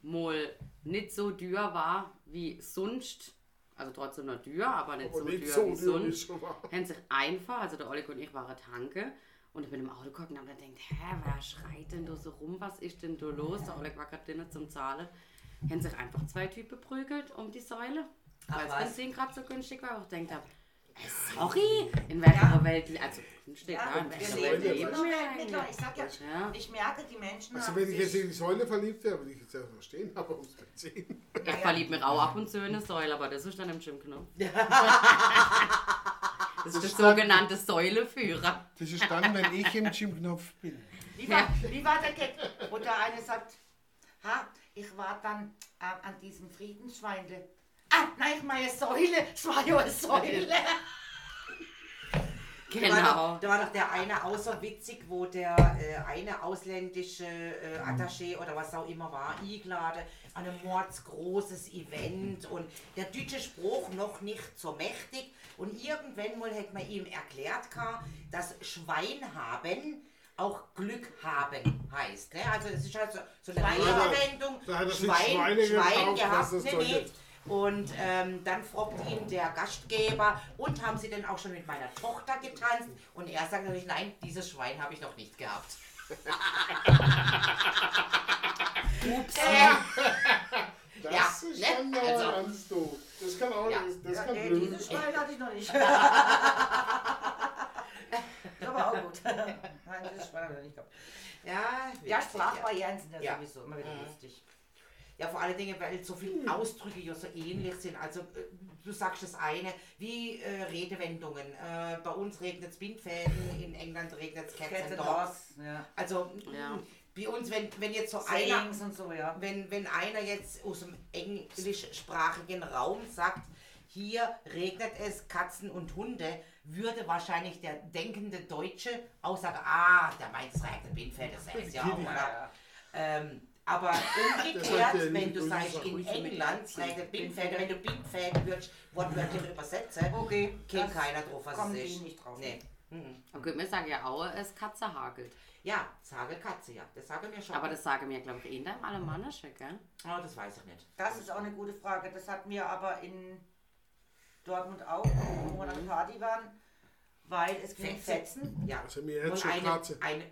mal nicht so teuer war wie sonst, also trotzdem noch teuer, aber nicht Aber so nicht teuer so wie sonst, haben sich einfach, also der Oleg und ich waren tanke und ich bin im Auto gucken und habe gedacht, hä, wer schreit denn da so rum, was ist denn da los? Der Oleg war gerade drinnen zum Zahlen. Haben sich einfach zwei Typen prügelt um die Säule, weil das was? Benzin gerade so günstig war. Ich denkt habe, äh, sorry, in welcher Welt, also günstig, ja, ja, in welcher Welt leben wir eigentlich? Ich sag ja, Ja. ich merke, die Menschen Also wenn ich jetzt in die Säule verliebt wäre, würde ich jetzt ja verstehen, aber ums Benzin. Ich verliebe mich auch ab und zu in eine Säule, aber das ist dann im Gymknopf. Das ist der sogenannte Säuleführer. Das ist dann, wenn ich im Gymknopf bin. Wie war, wie war der Gag, wo der eine sagt, ha, ich war dann äh, an diesem Friedensschweinde. Ah, nein, ich meine Säule, es war ja eine Säule. Da war, Genau. doch, da war doch der eine außer witzig, wo der äh, eine ausländische äh, Attaché oder was auch immer war, eingeladen an ein mordsgroßes Event und der deutsche Spruch noch nicht so mächtig und irgendwann mal hätte man ihm erklärt, dass Schwein haben auch Glück haben heißt. Ne? Also es ist halt so, so eine er sich Schwein, Schweine Schwein gekauft, gehabt, nee. Und ähm, dann fragt ihn der Gastgeber, und haben Sie denn auch schon mit meiner Tochter getanzt? Und er sagt natürlich, nein, dieses Schwein habe ich noch nicht gehabt. Ups. Das Ja, ist ne? schon mal Also- ganz doof. Das kann auch Ja. das, das Ja, kann nee, blöd dieses Schwein hatte ich noch nicht. das war auch gut. Nein, dieses Schwein habe ich noch nicht gehabt. Ja, Ja, witzig, Sprachbarrieren sind ja, Ja. sowieso immer wieder lustig. Ja, vor allen Dingen, weil so viele Ausdrücke ja so ähnlich sind. Also, äh, du sagst das eine, wie äh, Redewendungen. Äh, bei uns regnet es Bindfäden, in England regnet es Cats and Dogs. Ja. Also, Ja. bei uns, wenn, wenn jetzt so einer, Sayings und so, ja. wenn, wenn einer jetzt aus dem englischsprachigen Raum sagt, hier regnet es Katzen und Hunde, würde wahrscheinlich der denkende Deutsche auch sagen, ah, der meint es regnet Bindfäden, das heißt ja auch, oder? Ähm, aber umgekehrt, wenn du sagst, in England Bindfäden, wenn du Bindfäden würdest wortwörtlich übersetzen, Okay, kennt das keiner drauf, was kommen es die ist. nicht drauf. Nee. Mhm. Okay, wir sagen ja auch, es Katze hagelt. Ja, sage Katze, ja. Das sage mir schon. Aber das sagen wir, glaube ich, in der Alemannische, gell? oh, das weiß ich nicht. Das ist auch eine gute Frage. Das hatten wir aber in Dortmund auch, wo wir an Party waren, weil es ging um Fetzen. Fetzen. Ja. Also mir jetzt schon eine, Katze. eine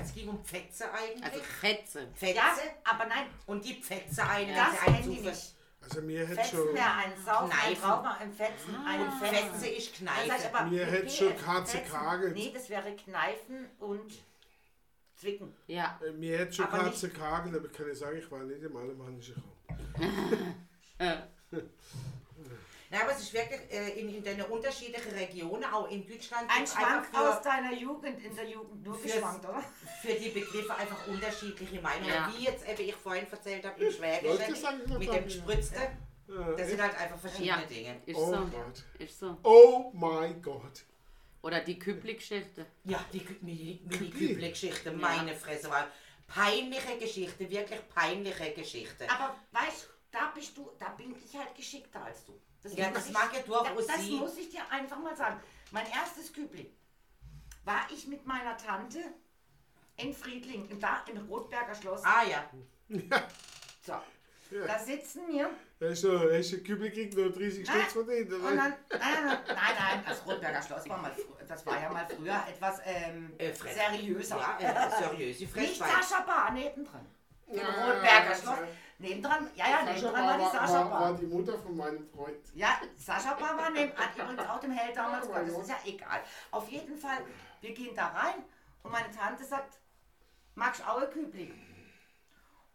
es ging um Pfetze eigentlich. Also Fetze. Pfetze. Ja, aber nein, und die Pfetze eine, das kennen die nicht. Also mir hätte Fetzen schon, wäre ein Saufen, ein. Rauchen, ein Fetzen, ein Und Fetzen. Fetze ich Kneife. aber, Mir hätte schon Katze Fetzen. Kagel. Nee, das wäre Kneifen und Zwicken. Ja. äh, mir hätte schon Aber Katze Kagel, aber kann ich sagen, ich war nicht im alemannischen Raum. Na, aber es ist wirklich äh, in, in den unterschiedlichen Regionen, auch in Deutschland, Ein Schwank einfach aus deiner Jugend, in der Jugend nur geschwankt, oder? für, für die Begriffe einfach unterschiedliche Meinungen. Ja. Wie jetzt eben ich vorhin erzählt habe, im Schwäbischen, mit dem Gespritzten. Äh, Das sind halt einfach verschiedene Ja. Dinge. Ist oh so. Gott. Ist so. Oh mein Gott. Oder die Kübli-Geschichte. Ja, die Kü- Mini- Kübli. Mini-Küble-Geschichte, meine Fresse, war peinliche Geschichte, wirklich peinliche Geschichte. Aber weißt da bist du, da bin ich halt geschickter als du. Ja, muss das ich- mag ja durchaus Das, das muss ich dir einfach mal sagen. Mein erstes Kübli war ich mit meiner Tante in Friedling, im, da, im Rotberger Schloss. Ah ja, So, da sitzen wir Hast du, hast du Kübel gekriegt, nur 30 Nein. Stutz von denen? und dann, nein, nein, nein, nein, das Rotberger Schloss war mal, das war ja mal früher etwas ähm, Äh, seriöser. ja äh, seriöse Nicht Fresswein. Sascha Bar, nebendran. Im Ja, Rotberger das Schloss. War- Nebendran, ja, ja, nebendran war, war die war, Sascha war, war Bar. die Mutter von meinem Freund. Ja, Sascha Bar war neben, hat übrigens auch dem Held damals Ja, das ist ja egal. Auf jeden Fall, wir gehen da rein und meine Tante sagt, magst du auch ein Kübli?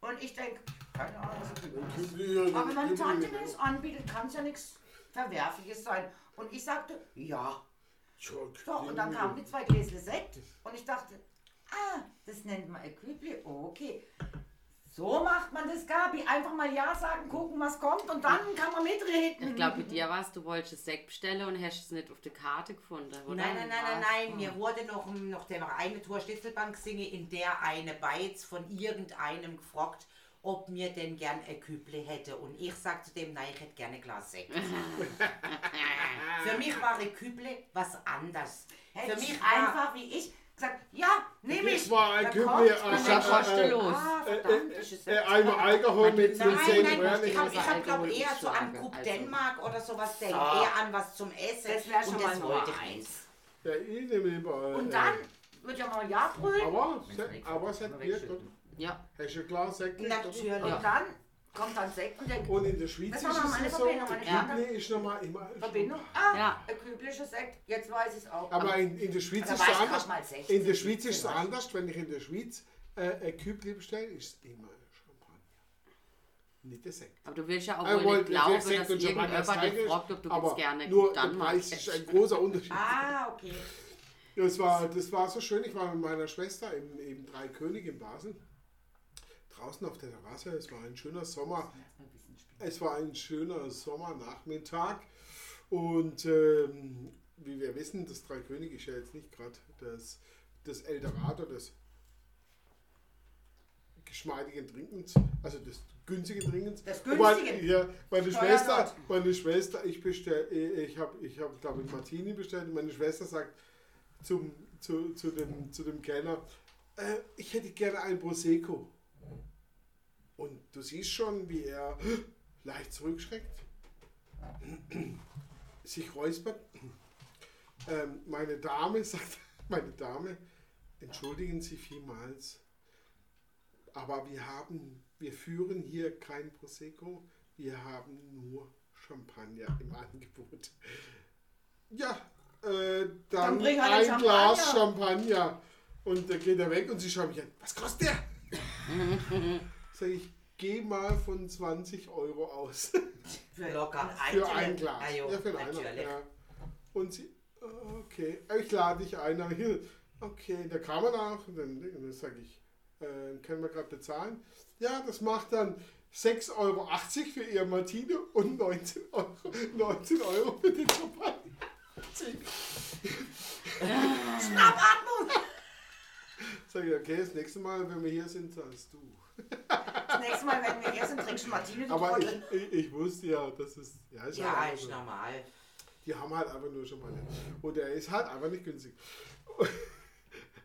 Und ich denke, keine Ahnung, was ein Kübli ist. Aber wenn meine Tante mir das anbietet, kann es ja nichts Verwerfliches sein. Und ich sagte, ja, doch. Und dann kamen die zwei Gläser Sekt und ich dachte, ah, das nennt man ein Kübli, okay. So macht man das, Gabi. Einfach mal Ja sagen, gucken, was kommt und dann kann man mitreden. Ich glaube, mit dir warst du wolltest Sekt bestellen und hast es nicht auf der Karte gefunden, oder? Nein, nein, nein, nein, nein. Mir wurde noch, noch der eine Tour Schlüsselbank singe, in der eine Beiz von irgendeinem gefragt, ob mir denn gern ein Küble hätte. Und ich sagte dem, nein, ich hätte gerne ein Glas Sekt. Für mich war ein Küble was anderes. Hätte Für ich mich einfach wie ich gesagt, ja, nehme ich. Das war ein man Dann Sascha, einmal Alkohol mit Nein, den Nein, zehn nein, Röhren. ich habe ich hab, glaube eher so an Cook also. Denmark oder sowas denkt. So. Eher an was zum Essen. Das wäre schon und mal wollte ich eins. Ja, ich nehme lieber. äh, Und dann wird ja mal Ja brüllen. Aber, aber es hat Bier. Ja. Hast du Sekt gekriegt, oder? Natürlich. Und dann kommt dann Sekt und denkt, Und in der Schweiz Das ist mal es meine so, Verbindung, meine Kübli ist nochmal immer... Verbindung, ah, Ja. ein küblischer Sekt, jetzt weiß ich es auch. Aber in, in der Schweiz ist es anders. grad mal 16, In der Schweiz ist es 17, anders. Wenn ich in der Schweiz äh, ein Kübli bestelle, ist es immer Champagner. Nicht der Sekt. Aber du willst ja auch Er wohl nicht glauben, dass Sekt Champagner irgendjemand dich fragt, ob du aber gerne nur der Danmark Preis ist ein großer Unterschied. Ah, okay. Das war, das war so schön. Ich war mit meiner Schwester im, im Drei König in Basel. Draußen auf der Terrasse. Es war ein schöner Sommer. Es war ein schöner Sommernachmittag. Und ähm, wie wir wissen, das Drei König ist ja jetzt nicht gerade das, das Eldorado des geschmeidigen Trinkens, also des günstigen Trinkens. Des Wobei, günstigen? Ja, meine Schwester, meine Schwester, ich bestell, ich habe, ich habe, glaube ich, Martini bestellt. und Meine Schwester sagt zum, zu, zu dem, zu dem Kellner, äh, ich hätte gerne ein Prosecco. Und du siehst schon, wie er leicht zurückschreckt, sich räuspert. Ähm, meine Dame sagt, meine Dame, entschuldigen Sie vielmals, aber wir haben, wir führen hier kein Prosecco, wir haben nur Champagner im Angebot. Ja, äh, dann, Dann bring halt ein den Glas Champagner. Champagner. Und dann geht er weg und sie schaut mich an, was kostet der? Sag ich, geh mal von 20 Euro aus. Für Locker. Für Einzelne- ein Glas. Ah, jo, ja, für einen natürlich. Ja. Und sie, okay, ich lade dich ein. Okay, da kam er nach und dann, dann sage ich, äh, können wir gerade bezahlen? Ja, das macht dann 6,80 Euro für ihr Martine und 19 Euro, 19 Euro für den Champagner. Schnappatmung! Sag ich, okay, das nächste Mal, wenn wir hier sind, zahlst du. Das nächste Mal, wenn wir hier sind, trinkst du Martine, du Aber ich, Trottel. ich, ich wusste ja, das ist, ja, ist Ja, halt ist so. normal. Die haben halt einfach nur Champagner. Und er ist halt einfach nicht günstig.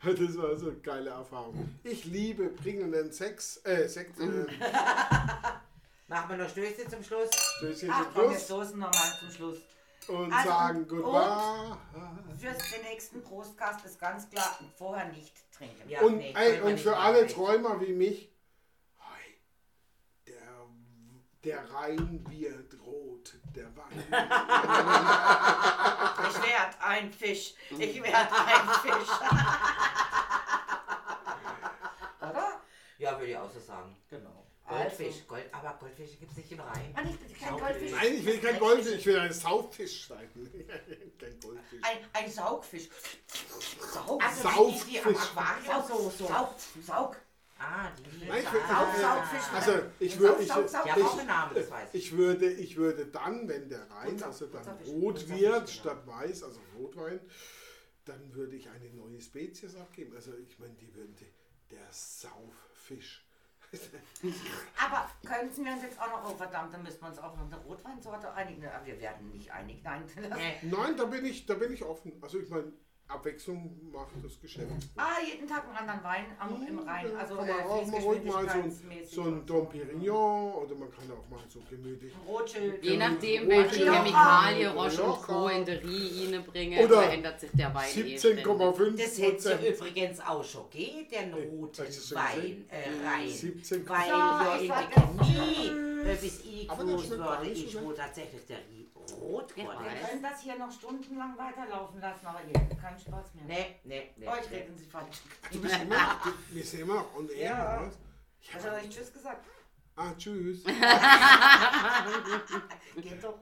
Das war so eine geile Erfahrung. Ich liebe bringenden Sex, äh, Sekt, äh, Machen wir noch Stöße zum Schluss. Stößchen Ach zum komm, wir Schluss stoßen nochmal zum Schluss. und Also, sagen und- Goodbye. Für den nächsten Prostcast ist ganz klar, vorher nicht trinken. Ja, Und, nee, ey, können wir und nicht für alle. Träumer wie mich, der, Rhein wird rot, der Wein. Ich werd ein Fisch. Ich werd ein Fisch. Oder? Ja, würde ich auch so sagen. Genau. Goldfisch, Gold, aber Goldfische gibt es nicht im Rhein. Mann, ich bin kein Goldfisch. Nein, ich will kein Goldfisch, ich will ein Sauffisch sein. kein Goldfisch. Ein, ein Saugfisch. Saug. Also Sauffisch. die, die am Aquarium so, so. Saug. Saug. Ah, die. Nein, ich will, ah, Saugfisch. also ich würde, ich, Saug, saug, Namen, ich. ich würde, ich würde dann, wenn der Rhein also dann rot wird statt weiß, also Rotwein, dann würde ich eine neue Spezies abgeben. Also ich meine, die würden die, der Sauffisch. Aber könnten wir uns jetzt auch noch, oh verdammt, dann müssen wir uns auch noch eine Rotweinsorte einigen. Aber wir werden nicht einig. Nein. Nein, da bin ich, da bin ich offen. Also ich meine, Abwechslung macht das Geschäft. Ah, jeden Tag einen anderen Wein am, im Rhein. Also kann man äh, auch mal ruhig mal so, ein- so ein Dom Perignon oder man kann auch mal so gemütlich. Rothschild. Je nachdem, welche. Chemikalie Roche und. Co. in der Riine bringen, Oder verändert sich der Wein eh ständig. 17,5 Das hätte übrigens auch schon geht, den roten hast du schon Wein äh, rein. 17. Weil Ja, ja ich in sag der das Chemie, äh, bis ich groß wurde, so ist, wo tatsächlich der Rie- rot. Wir können das hier noch stundenlang weiterlaufen lassen, aber ihr habt keinen Spaß mehr. Nee, nee, nee. Euch reden Sie falsch. Du bist immer du, wir sind immer noch on air, Ja. oder? Hast du noch nicht Tschüss gesagt? Ah, tschüss. Geht doch.